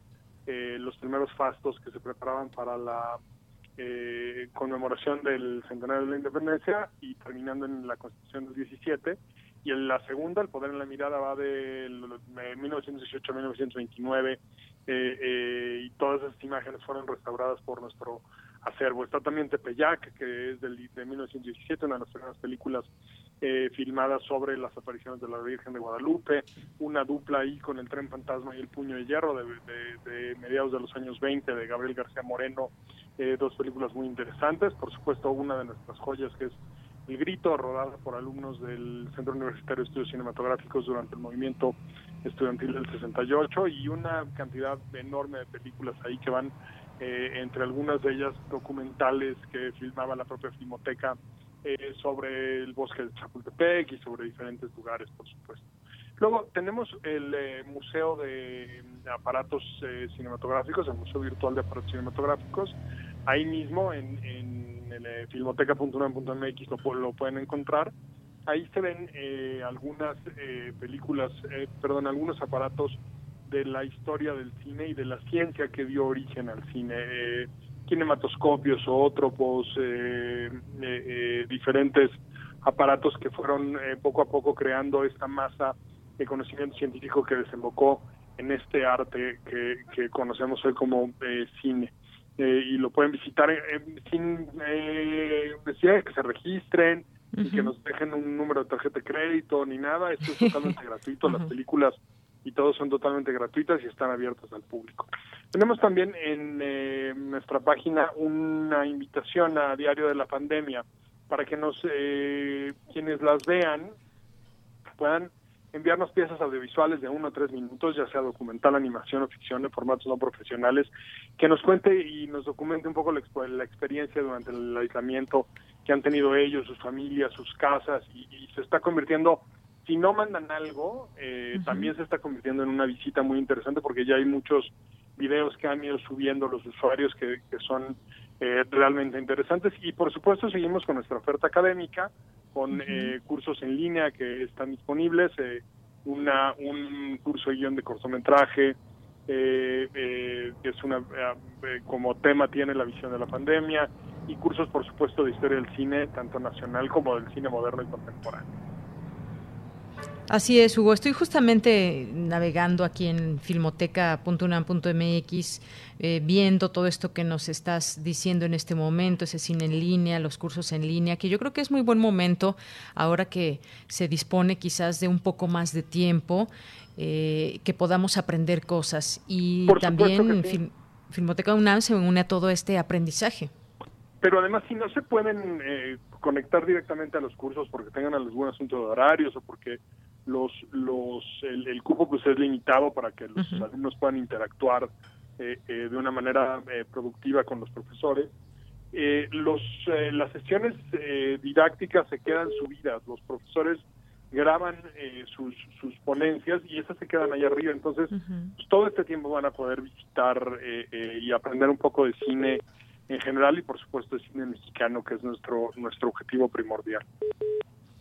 eh, los primeros fastos que se preparaban para la eh, conmemoración del centenario de la independencia y terminando en la constitución del 17. Y en la segunda, El Poder en la Mirada, va de 1918 a 1929 eh, y todas esas imágenes fueron restauradas por nuestro acervo. Está también Tepeyac, que es del, de 1917, una de las primeras películas eh, filmadas sobre las apariciones de la Virgen de Guadalupe, una dupla ahí con el tren fantasma y el puño de hierro de, mediados de los años 20 de Gabriel García Moreno, eh, dos películas muy interesantes, por supuesto una de nuestras joyas que es El Grito, rodada por alumnos del Centro Universitario de Estudios Cinematográficos durante el movimiento estudiantil del 68 y una cantidad enorme de películas ahí que van eh, entre algunas de ellas documentales que filmaba la propia Filmoteca eh, sobre el bosque de Chapultepec y sobre diferentes lugares, por supuesto. Luego tenemos el eh, Museo de Aparatos eh, Cinematográficos, el Museo Virtual de Aparatos Cinematográficos. Ahí mismo en, en el filmoteca.unam.mx lo, lo pueden encontrar. Ahí se ven algunas películas, perdón, algunos aparatos de la historia del cine y de la ciencia que dio origen al cine cinematoscopios, zoótropos, eh, eh, eh, diferentes aparatos que fueron eh, poco a poco creando esta masa de conocimiento científico que desembocó en este arte que, conocemos hoy como cine. y lo pueden visitar sin necesidad de que se registren y que nos dejen un número de tarjeta de crédito ni nada. Esto es totalmente gratuito. Las películas y todos son totalmente gratuitas y están abiertas al público. Tenemos también en eh, nuestra página una invitación a Diario de la Pandemia para que nos eh, quienes las vean puedan enviarnos piezas audiovisuales de uno a tres minutos, ya sea documental, animación o ficción de formatos no profesionales, que nos cuente y nos documente un poco la, la experiencia durante el aislamiento que han tenido ellos, sus familias, sus casas, y se está convirtiendo si no mandan algo, eh, también se está convirtiendo en una visita muy interesante porque ya hay muchos videos que han ido subiendo los usuarios que, son eh, realmente interesantes. Y por supuesto seguimos con nuestra oferta académica con eh, cursos en línea que están disponibles una un curso de guion de cortometraje que es una como tema tiene la visión de la pandemia y cursos por supuesto de historia del cine tanto nacional como del cine moderno y contemporáneo Así es, Hugo. Estoy justamente navegando aquí en filmoteca.unam.mx, eh, viendo todo esto que nos estás diciendo en este momento, ese cine en línea, los cursos en línea, que yo creo que es muy buen momento ahora que se dispone quizás de un poco más de tiempo, eh, que podamos aprender cosas. Y también Filmoteca UNAM se une a todo este aprendizaje. Pero además, si no se pueden eh, conectar directamente a los cursos porque tengan algún asunto de horarios o porque los los el, cupo pues es limitado para que los alumnos puedan interactuar eh, eh, de una manera productiva con los profesores, los las sesiones didácticas se quedan subidas, los profesores graban sus, sus ponencias y esas se quedan ahí arriba. Entonces, pues, todo este tiempo van a poder visitar y aprender un poco de cine en general y por supuesto el cine mexicano, que es nuestro, nuestro objetivo primordial.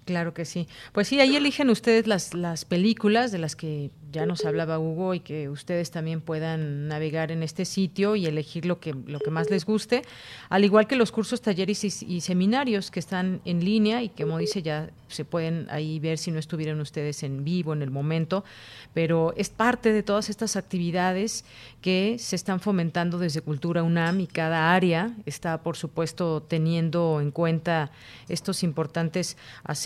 Claro que sí. Pues sí, ahí eligen ustedes las, las películas de las que ya nos hablaba Hugo y que ustedes también puedan navegar en este sitio y elegir lo que, lo que más les guste, al igual que los cursos, talleres y, seminarios que están en línea y que, como dice, ya se pueden ahí ver si no estuvieran ustedes en vivo en el momento, pero es parte de todas estas actividades que se están fomentando desde Cultura UNAM y cada área está, por supuesto, teniendo en cuenta estos importantes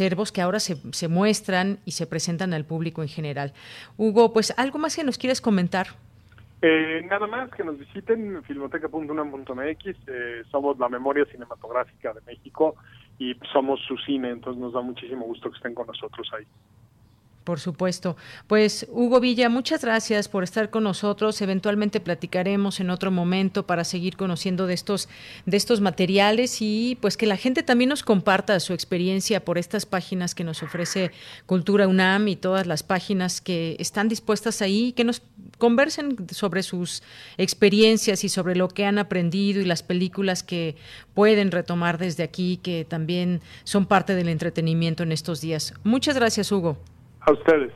acervos que ahora se, se muestran y se presentan al público en general. Hugo, pues algo más que nos quieres comentar. Eh, nada más que nos visiten filmoteca.unam.mx, eh, somos la memoria cinematográfica de México y somos su cine, entonces nos da muchísimo gusto que estén con nosotros ahí. Por supuesto. Pues Hugo Villa, muchas gracias por estar con nosotros. Eventualmente platicaremos en otro momento para seguir conociendo de estos de estos materiales y pues que la gente también nos comparta su experiencia por estas páginas que nos ofrece Cultura UNAM y todas las páginas que están dispuestas ahí, que nos conversen sobre sus experiencias y sobre lo que han aprendido y las películas que pueden retomar desde aquí que también son parte del entretenimiento en estos días. Muchas gracias, Hugo. A ustedes.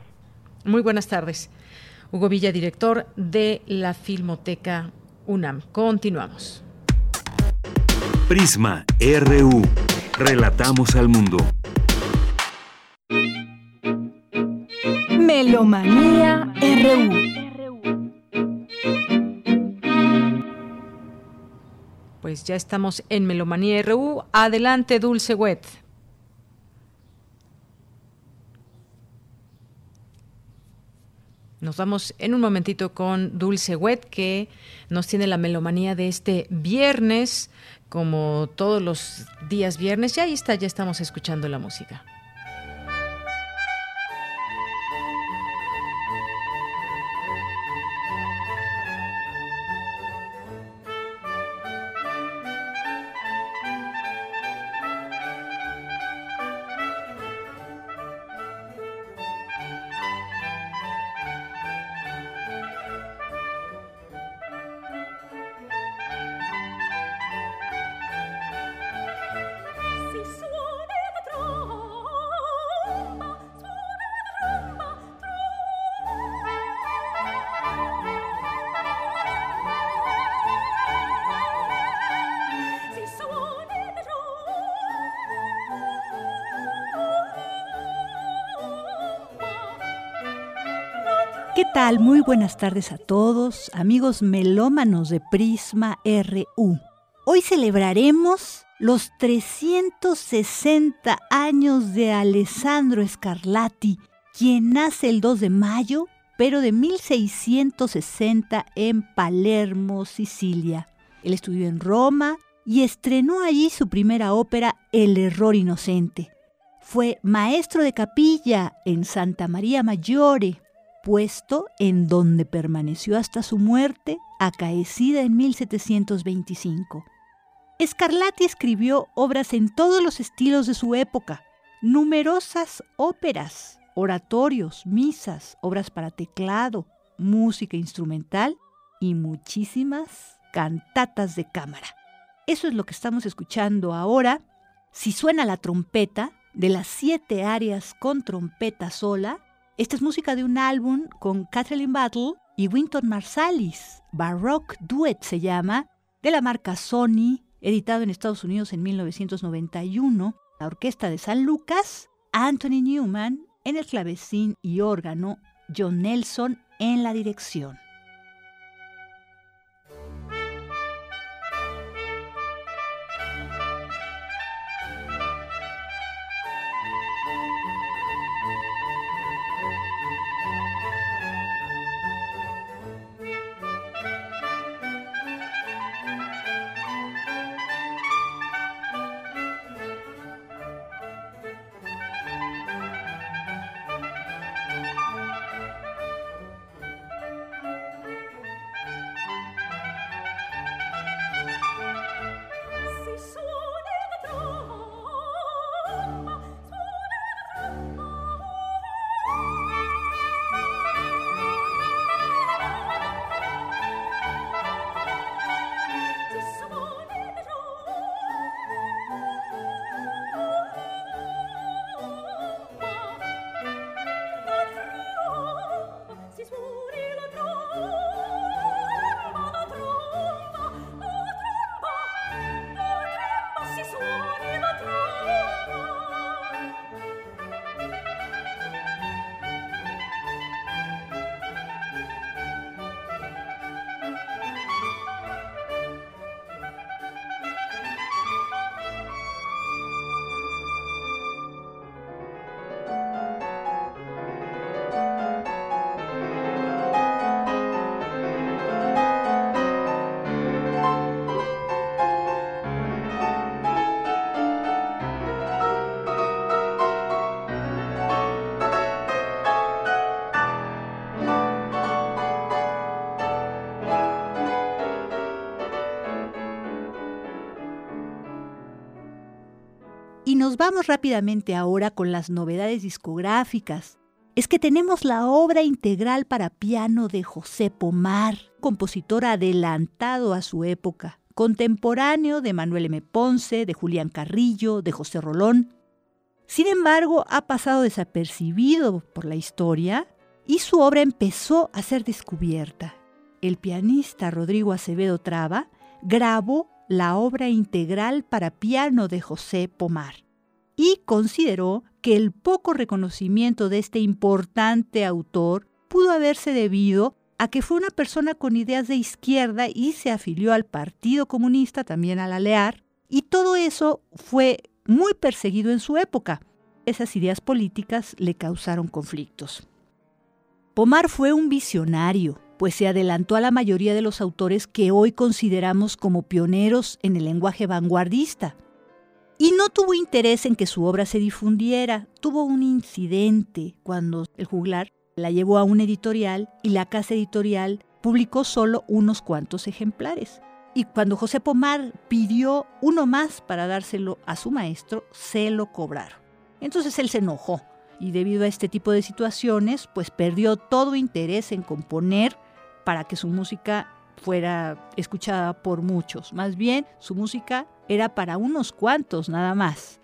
Muy buenas tardes. Hugo Villa, director de la Filmoteca UNAM. Continuamos. Prisma RU. Relatamos al mundo. Melomanía RU. Pues ya estamos en Melomanía RU. Adelante, Dulce Wet. Nos vamos en un momentito con Dulce Wet, que nos tiene la melomanía de este viernes, como todos los días viernes. Ya ahí está, ya estamos escuchando la música. Muy buenas tardes a todos, amigos melómanos de Prisma RU. Hoy celebraremos los 360 años de Alessandro Scarlatti, quien nace el 2 de mayo, pero de 1660 en Palermo, Sicilia. Él estudió en Roma y estrenó allí su primera ópera, El error inocente. Fue maestro de capilla en Santa María Maggiore, puesto en donde permaneció hasta su muerte, acaecida en 1725. Scarlatti escribió obras en todos los estilos de su época, numerosas óperas, oratorios, misas, obras para teclado, música instrumental y muchísimas cantatas de cámara. Eso es lo que estamos escuchando ahora. Si suena la trompeta, de las siete áreas con trompeta sola, esta es música de un álbum con Kathleen Battle y Winton Marsalis. Baroque Duet se llama, de la marca Sony, editado en Estados Unidos en 1991. La orquesta de San Lucas, Anthony Newman en el clavecín y órgano, John Nelson en la dirección. Vamos rápidamente ahora con las novedades discográficas. Es que tenemos la obra integral para piano de José Pomar, compositor adelantado a su época, contemporáneo de Manuel M. Ponce, de Julián Carrillo, de José Rolón. Sin embargo, ha pasado desapercibido por la historia y su obra empezó a ser descubierta. El pianista Rodrigo Acevedo Traba grabó la obra integral para piano de José Pomar y consideró que el poco reconocimiento de este importante autor pudo haberse debido a que fue una persona con ideas de izquierda y se afilió al Partido Comunista, también a la LEAR, y todo eso fue muy perseguido en su época. Esas ideas políticas le causaron conflictos. Pomar fue un visionario, pues se adelantó a la mayoría de los autores que hoy consideramos como pioneros en el lenguaje vanguardista. Y no tuvo interés en que su obra se difundiera. Tuvo un incidente cuando el juglar la llevó a un editorial y la casa editorial publicó solo unos cuantos ejemplares. Y cuando José Pomar pidió uno más para dárselo a su maestro, se lo cobraron. Entonces él se enojó y debido a este tipo de situaciones, pues perdió todo interés en componer para que su música fuera escuchada por muchos. Más bien, su música era para unos cuantos nada más.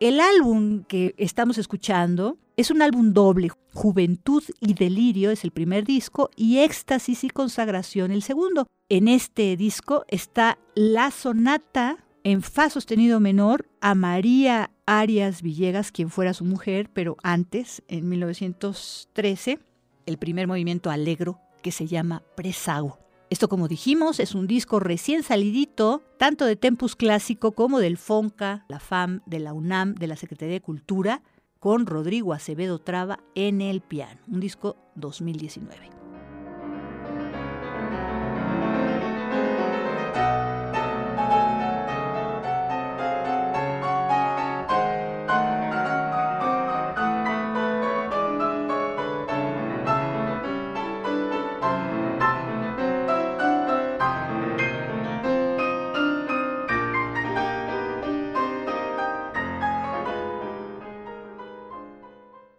El álbum que estamos escuchando es un álbum doble. Juventud y Delirio es el primer disco y Éxtasis y Consagración el segundo. En este disco está la sonata en Fa sostenido menor a María Arias Villegas, quien fuera su mujer, pero antes, en 1913, el primer movimiento alegro que se llama Presago. Esto, como dijimos, es un disco recién salidito, tanto de Tempus Clásico como del FONCA, la FAM, de la UNAM, de la Secretaría de Cultura, con Rodrigo Acevedo Traba en el piano, un disco 2019.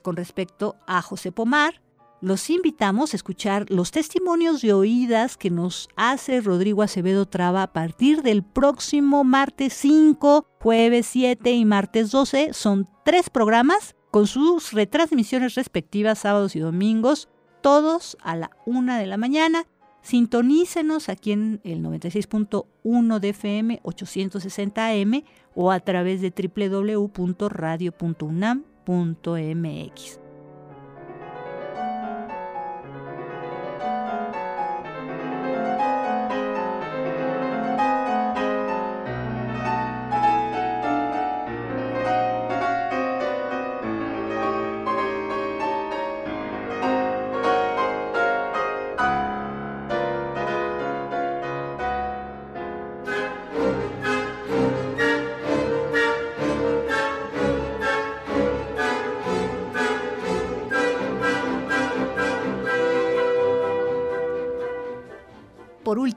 Con respecto a José Pomar, los invitamos a escuchar los testimonios de oídas que nos hace Rodrigo Acevedo Traba a partir del próximo martes 5, jueves 7 y martes 12. Son tres programas con sus retransmisiones respectivas sábados y domingos, todos a la una de la mañana. Sintonícenos aquí en el 96.1 de FM 860 AM o a través de www.radio.unam mx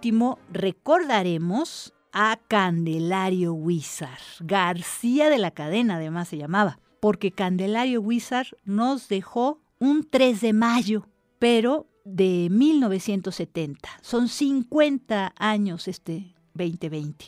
último, recordaremos a Candelario Wizard. García de la cadena, además se llamaba, porque Candelario Wizard nos dejó un 3 de mayo, pero de 1970. Son 50 años este 2020.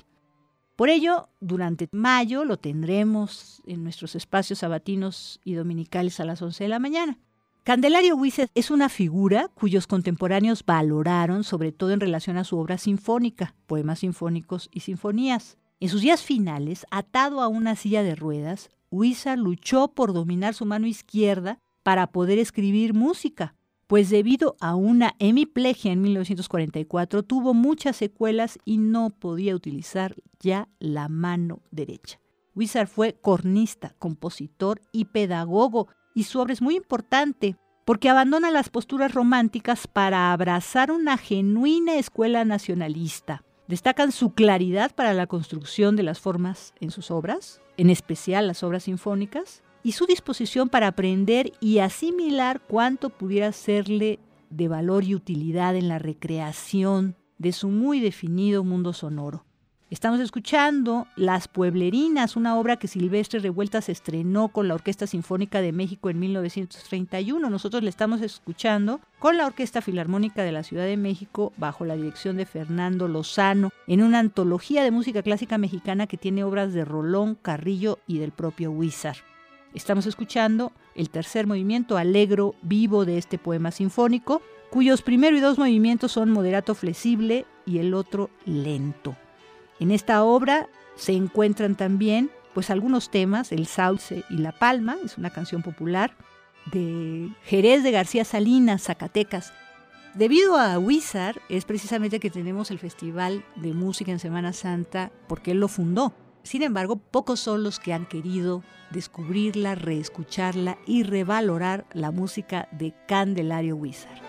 Por ello, durante mayo lo tendremos en nuestros espacios sabatinos y dominicales a las 11 de la mañana. Candelario Huices es una figura cuyos contemporáneos valoraron, sobre todo en relación a su obra sinfónica, poemas sinfónicos y sinfonías. En sus días finales, atado a una silla de ruedas, Huiza luchó por dominar su mano izquierda para poder escribir música, pues debido a una hemiplegia en 1944 tuvo muchas secuelas y no podía utilizar ya la mano derecha. Wizard fue cornista, compositor y pedagogo y su obra es muy importante porque abandona las posturas románticas para abrazar una genuina escuela nacionalista. Destacan su claridad para la construcción de las formas en sus obras, en especial las obras sinfónicas, y su disposición para aprender y asimilar cuanto pudiera serle de valor y utilidad en la recreación de su muy definido mundo sonoro. Estamos escuchando Las Pueblerinas, una obra que Silvestre Revuelta se estrenó con la Orquesta Sinfónica de México en 1931. Nosotros le estamos escuchando con la Orquesta Filarmónica de la Ciudad de México bajo la dirección de Fernando Lozano en una antología de música clásica mexicana que tiene obras de Rolón, Carrillo y del propio Huizar. Estamos escuchando el tercer movimiento alegro vivo de este poema sinfónico, cuyos primero y dos movimientos son moderato flexible y el otro lento. En esta obra se encuentran también pues algunos temas, El Sauce y La Palma, es una canción popular de Jerez de García Salinas, Zacatecas. Debido a Wizard es precisamente que tenemos el Festival de Música en Semana Santa porque él lo fundó. Sin embargo, pocos son los que han querido descubrirla, reescucharla y revalorar la música de Candelario Wizard.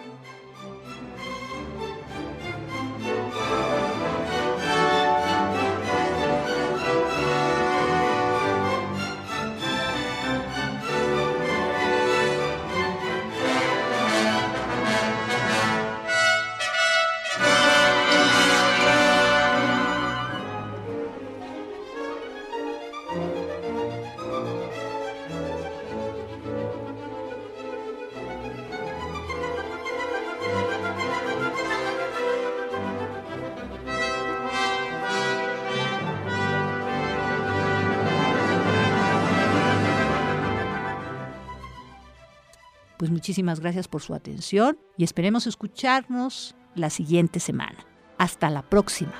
Muchísimas gracias por su atención y esperemos escucharnos la siguiente semana. Hasta la próxima.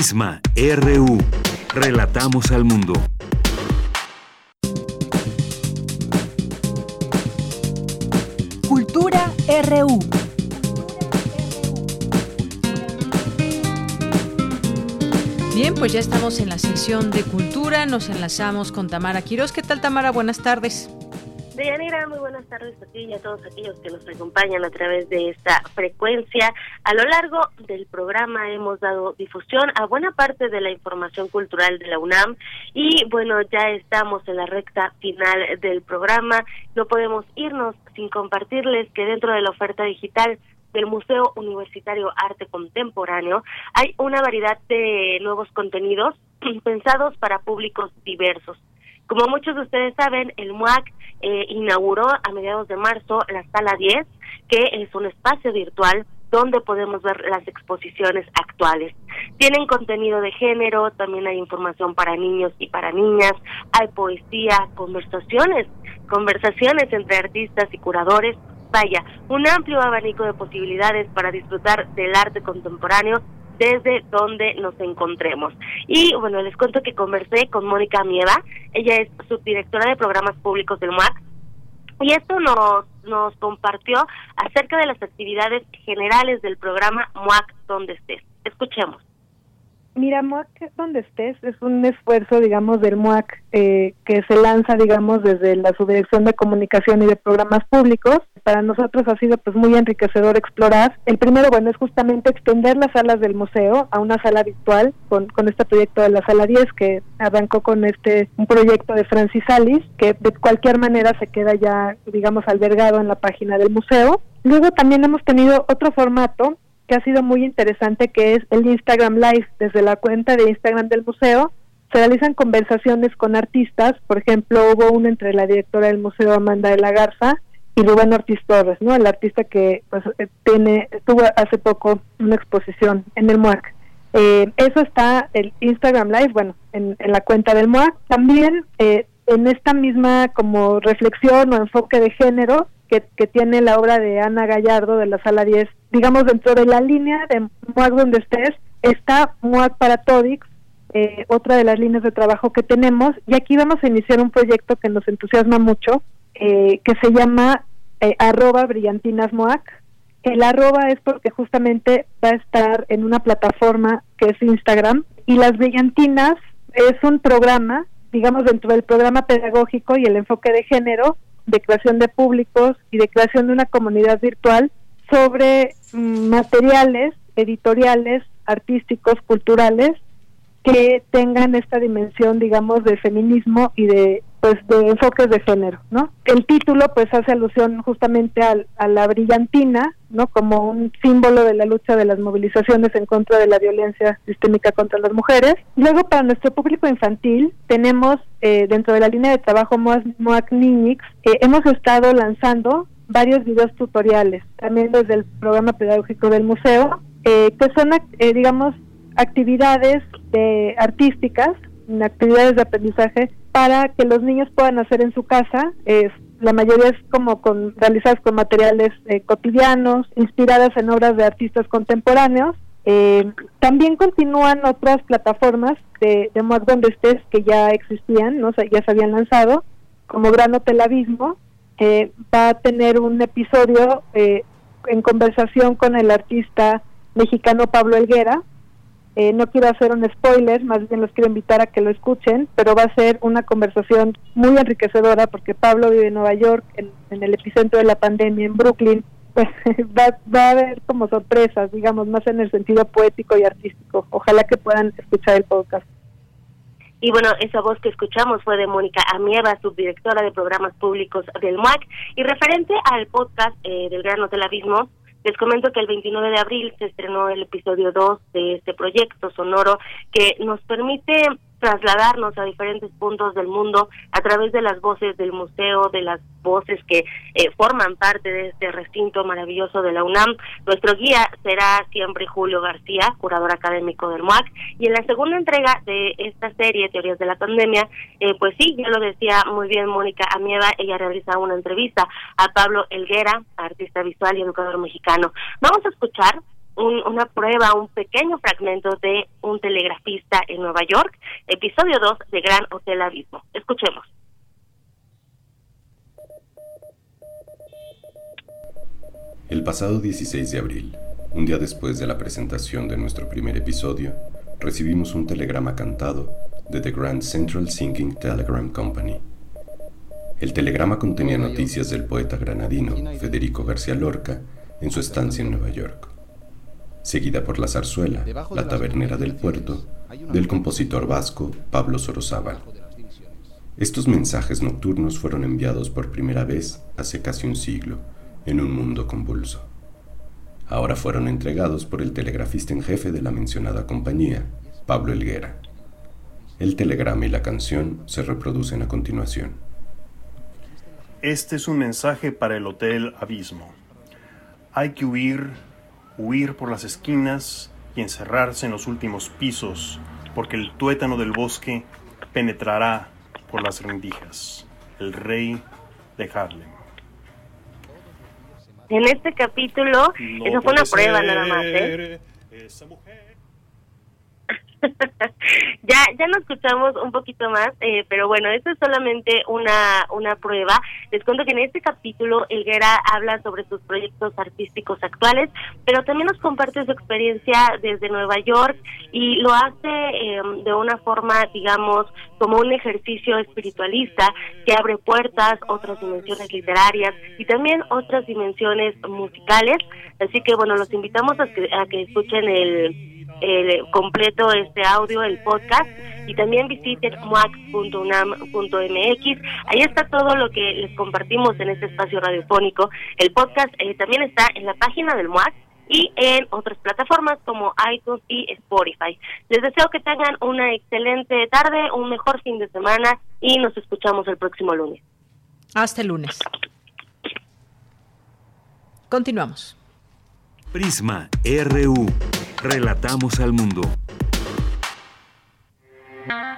Prisma RU. Relatamos al mundo. Cultura RU. Bien, pues ya estamos en la sección de cultura, nos enlazamos con Tamara Quiroz. ¿Qué tal Tamara? Buenas tardes. Deyanira, muy buenas tardes a ti y a todos aquellos que nos acompañan a través de esta frecuencia. A lo largo del programa hemos dado difusión a buena parte de la información cultural de la UNAM y bueno, ya estamos en la recta final del programa. No podemos irnos sin compartirles que dentro de la oferta digital del Museo Universitario Arte Contemporáneo hay una variedad de nuevos contenidos pensados para públicos diversos. Como muchos de ustedes saben, el MUAC eh, inauguró a mediados de marzo la Sala 10, que es un espacio virtual donde podemos ver las exposiciones actuales. Tienen contenido de género, también hay información para niños y para niñas, hay poesía, conversaciones, conversaciones entre artistas y curadores. Vaya, un amplio abanico de posibilidades para disfrutar del arte contemporáneo desde donde nos encontremos. Y bueno, les cuento que conversé con Mónica Mieva, ella es subdirectora de programas públicos del MUAC, y esto nos, nos compartió acerca de las actividades generales del programa MUAC Donde Estés. Escuchemos. Mira, MUAC donde estés es un esfuerzo, digamos, del MUAC eh, que se lanza, digamos, desde la Subdirección de Comunicación y de Programas Públicos. Para nosotros ha sido pues muy enriquecedor explorar. El primero, bueno, es justamente extender las salas del museo a una sala virtual con, con este proyecto de la Sala 10 que arrancó con este un proyecto de Francis Alice que de cualquier manera se queda ya, digamos, albergado en la página del museo. Luego también hemos tenido otro formato que ha sido muy interesante, que es el Instagram Live. Desde la cuenta de Instagram del museo se realizan conversaciones con artistas. Por ejemplo, hubo una entre la directora del museo, Amanda de la Garza, y Rubén Ortiz Torres, ¿no? El artista que pues eh, tiene tuvo hace poco una exposición en el MUAC. Eh, eso está el Instagram Live, bueno, en, la cuenta del MUAC. También eh, en esta misma como reflexión o enfoque de género, que, tiene la obra de Ana Gallardo de la Sala 10. Digamos, dentro de la línea de MUAC donde estés, está MUAC para TODIX, eh, otra de las líneas de trabajo que tenemos, y aquí vamos a iniciar un proyecto que nos entusiasma mucho, eh, que se llama eh, arroba brillantinas MUAC, El arroba es porque justamente va a estar en una plataforma que es Instagram y Las Brillantinas es un programa, digamos, dentro del programa pedagógico y el enfoque de género, de creación de públicos y de creación de una comunidad virtual sobre mm, materiales editoriales, artísticos, culturales que tengan esta dimensión, digamos, de feminismo y de pues de enfoques de género, ¿no? El título pues hace alusión justamente a la brillantina, ¿no? Como un símbolo de la lucha de las movilizaciones en contra de la violencia sistémica contra las mujeres. Luego para nuestro público infantil tenemos eh, dentro de la línea de trabajo MOAC Niñix, eh, hemos estado lanzando varios videos tutoriales, también desde el programa pedagógico del museo, eh, que son, eh, digamos, actividades de, artísticas, actividades de aprendizaje para que los niños puedan hacer en su casa. la mayoría es como con, realizadas con materiales eh, cotidianos, inspiradas en obras de artistas contemporáneos. Eh, también continúan otras plataformas de, de Mod donde estés que ya existían, ¿no? ya se habían lanzado, como Gran Hotel Abismo. va a tener un episodio en conversación con el artista mexicano Pablo Elguera. Eh, no quiero hacer un spoiler, más bien los quiero invitar a que lo escuchen, pero va a ser una conversación muy enriquecedora porque Pablo vive en Nueva York, en, el epicentro de la pandemia, en Brooklyn. Pues va, va a haber como sorpresas, digamos, más en el sentido poético y artístico. Ojalá que puedan escuchar el podcast. Y bueno, esa voz que escuchamos fue de Mónica Amieva, subdirectora de programas públicos del MUAC. Y referente al podcast eh, del Gran Hotel Abismo, les comento que el 29 de abril se estrenó el episodio 2 de este proyecto sonoro que nos permite trasladarnos a diferentes puntos del mundo a través de las voces del museo, de las voces que eh, forman parte de este recinto maravilloso de la UNAM. Nuestro guía será siempre Julio García, curador académico del MUAC, y en la segunda entrega de esta serie, Teorías de la Pandemia, eh, pues sí, ya lo decía muy bien Mónica Amieva, ella realiza una entrevista a Pablo Elguera, artista visual y educador mexicano. Vamos a escuchar una prueba, un pequeño fragmento de un telegrafista en Nueva York, episodio 2 de Gran Hotel Abismo. Escuchemos. El pasado 16 de abril, un día después de la presentación de nuestro primer episodio, recibimos un telegrama cantado de The Grand Central Singing Telegram Company. El telegrama contenía noticias del poeta granadino Federico García Lorca en su estancia en Nueva York seguida por la zarzuela, la tabernera del puerto, del compositor vasco Pablo Sorozábal. Estos mensajes nocturnos fueron enviados por primera vez hace casi un siglo, en un mundo convulso. Ahora fueron entregados por el telegrafista en jefe de la mencionada compañía, Pablo Elguera. El telegrama y la canción se reproducen a continuación. Este es un mensaje para el Hotel Abismo. Hay que huir huir por las esquinas y encerrarse en los últimos pisos, porque el tuétano del bosque penetrará por las rendijas. El rey de Harlem. En este capítulo, eso fue una prueba nada más, ¿eh? ya ya nos escuchamos un poquito más, eh, pero bueno, esto es solamente una, una prueba. Les cuento que en este capítulo Elguera habla sobre sus proyectos artísticos actuales, pero también nos comparte su experiencia desde Nueva York y lo hace em, de una forma, digamos, como un ejercicio espiritualista que abre puertas, otras dimensiones literarias y también otras dimensiones musicales. Así que bueno, los invitamos a que escuchen el el completo este audio, el podcast, y también visiten muac.unam.mx. Ahí está todo lo que les compartimos en este espacio radiofónico. El podcast eh, también está en la página del MUAC y en otras plataformas como iTunes y Spotify. Les deseo que tengan una excelente tarde, un mejor fin de semana y nos escuchamos el próximo lunes. Hasta el lunes. Continuamos. Prisma RU. Relatamos al mundo.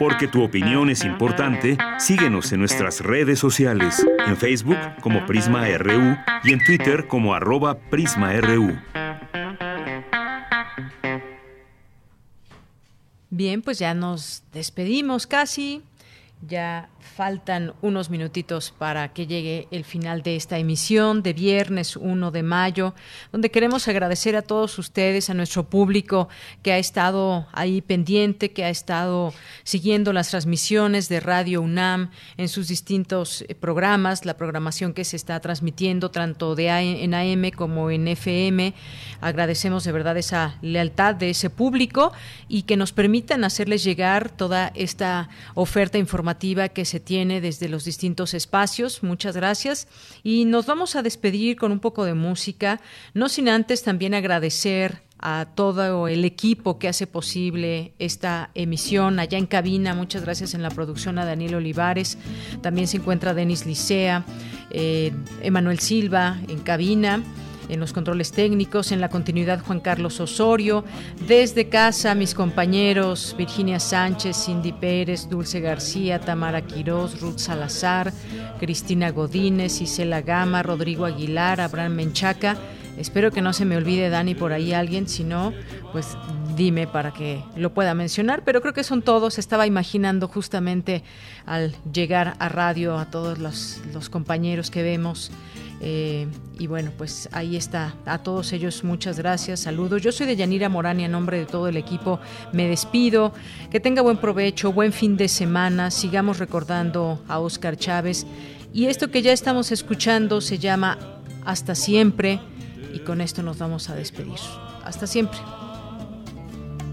Porque tu opinión es importante, síguenos en nuestras redes sociales, en Facebook como Prisma RU y en Twitter como arroba PrismaRU. Bien, pues ya nos despedimos casi. Ya faltan unos minutitos para que llegue el final de esta emisión de viernes 1 de mayo, donde queremos agradecer a todos ustedes, a nuestro público que ha estado ahí pendiente, que ha estado siguiendo las transmisiones de Radio UNAM en sus distintos eh, programas, la programación que se está transmitiendo tanto de en AM como en FM. Agradecemos de verdad esa lealtad de ese público y que nos permitan hacerles llegar toda esta oferta informativa que se tiene desde los distintos espacios. Muchas gracias. Y nos vamos a despedir con un poco de música, no sin antes también agradecer a todo el equipo que hace posible esta emisión allá en cabina. Muchas gracias en la producción a Daniel Olivares. También se encuentra Denis Licea, eh, Emanuel Silva en cabina en los controles técnicos, en la continuidad Juan Carlos Osorio, desde casa mis compañeros Virginia Sánchez, Cindy Pérez, Dulce García, Tamara Quirós, Ruth Salazar, Cristina Godínez, Isela Gama, Rodrigo Aguilar, Abraham Menchaca. Espero que no se me olvide Dani por ahí alguien, si no, pues dime para que lo pueda mencionar, pero creo que son todos. Estaba imaginando justamente al llegar a radio a todos los, compañeros que vemos eh, y bueno, pues ahí está. A todos ellos muchas gracias, saludos. Yo soy de Yanira Morán y a nombre de todo el equipo me despido. Que tenga buen provecho, buen fin de semana. Sigamos recordando a Oscar Chávez. Y esto que ya estamos escuchando se llama Hasta siempre. Y con esto nos vamos a despedir. Hasta siempre.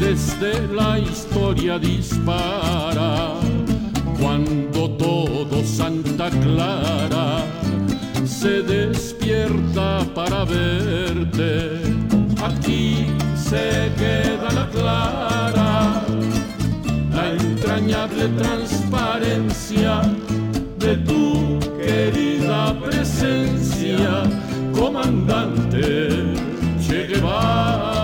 desde la historia dispara, cuando todo Santa Clara se despierta para verte, aquí se queda la clara, la entrañable transparencia de tu querida presencia, comandante Che Guevara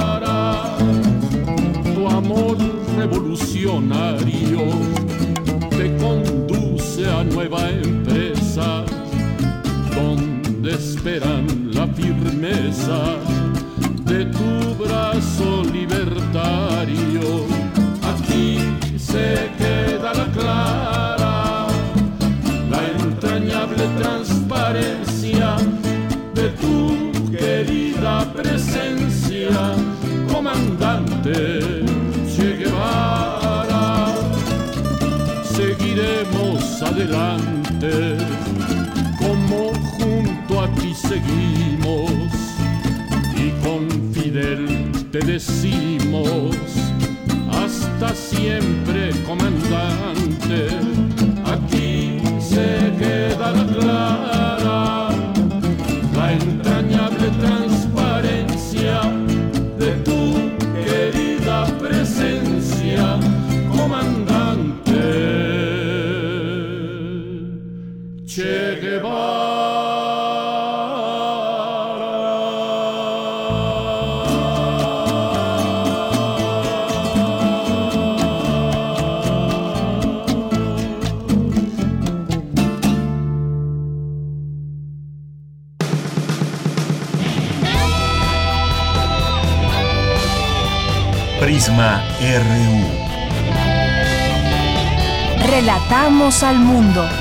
tu amor revolucionario te conduce a nueva empresa donde esperan la firmeza de tu brazo libertario. Aquí se queda la clara, la entrañable transparencia de tu querida presencia, comandante adelante, como junto a ti seguimos, y con Fidel te decimos, hasta siempre, comandante, aquí se queda la clara Relatamos al mundo.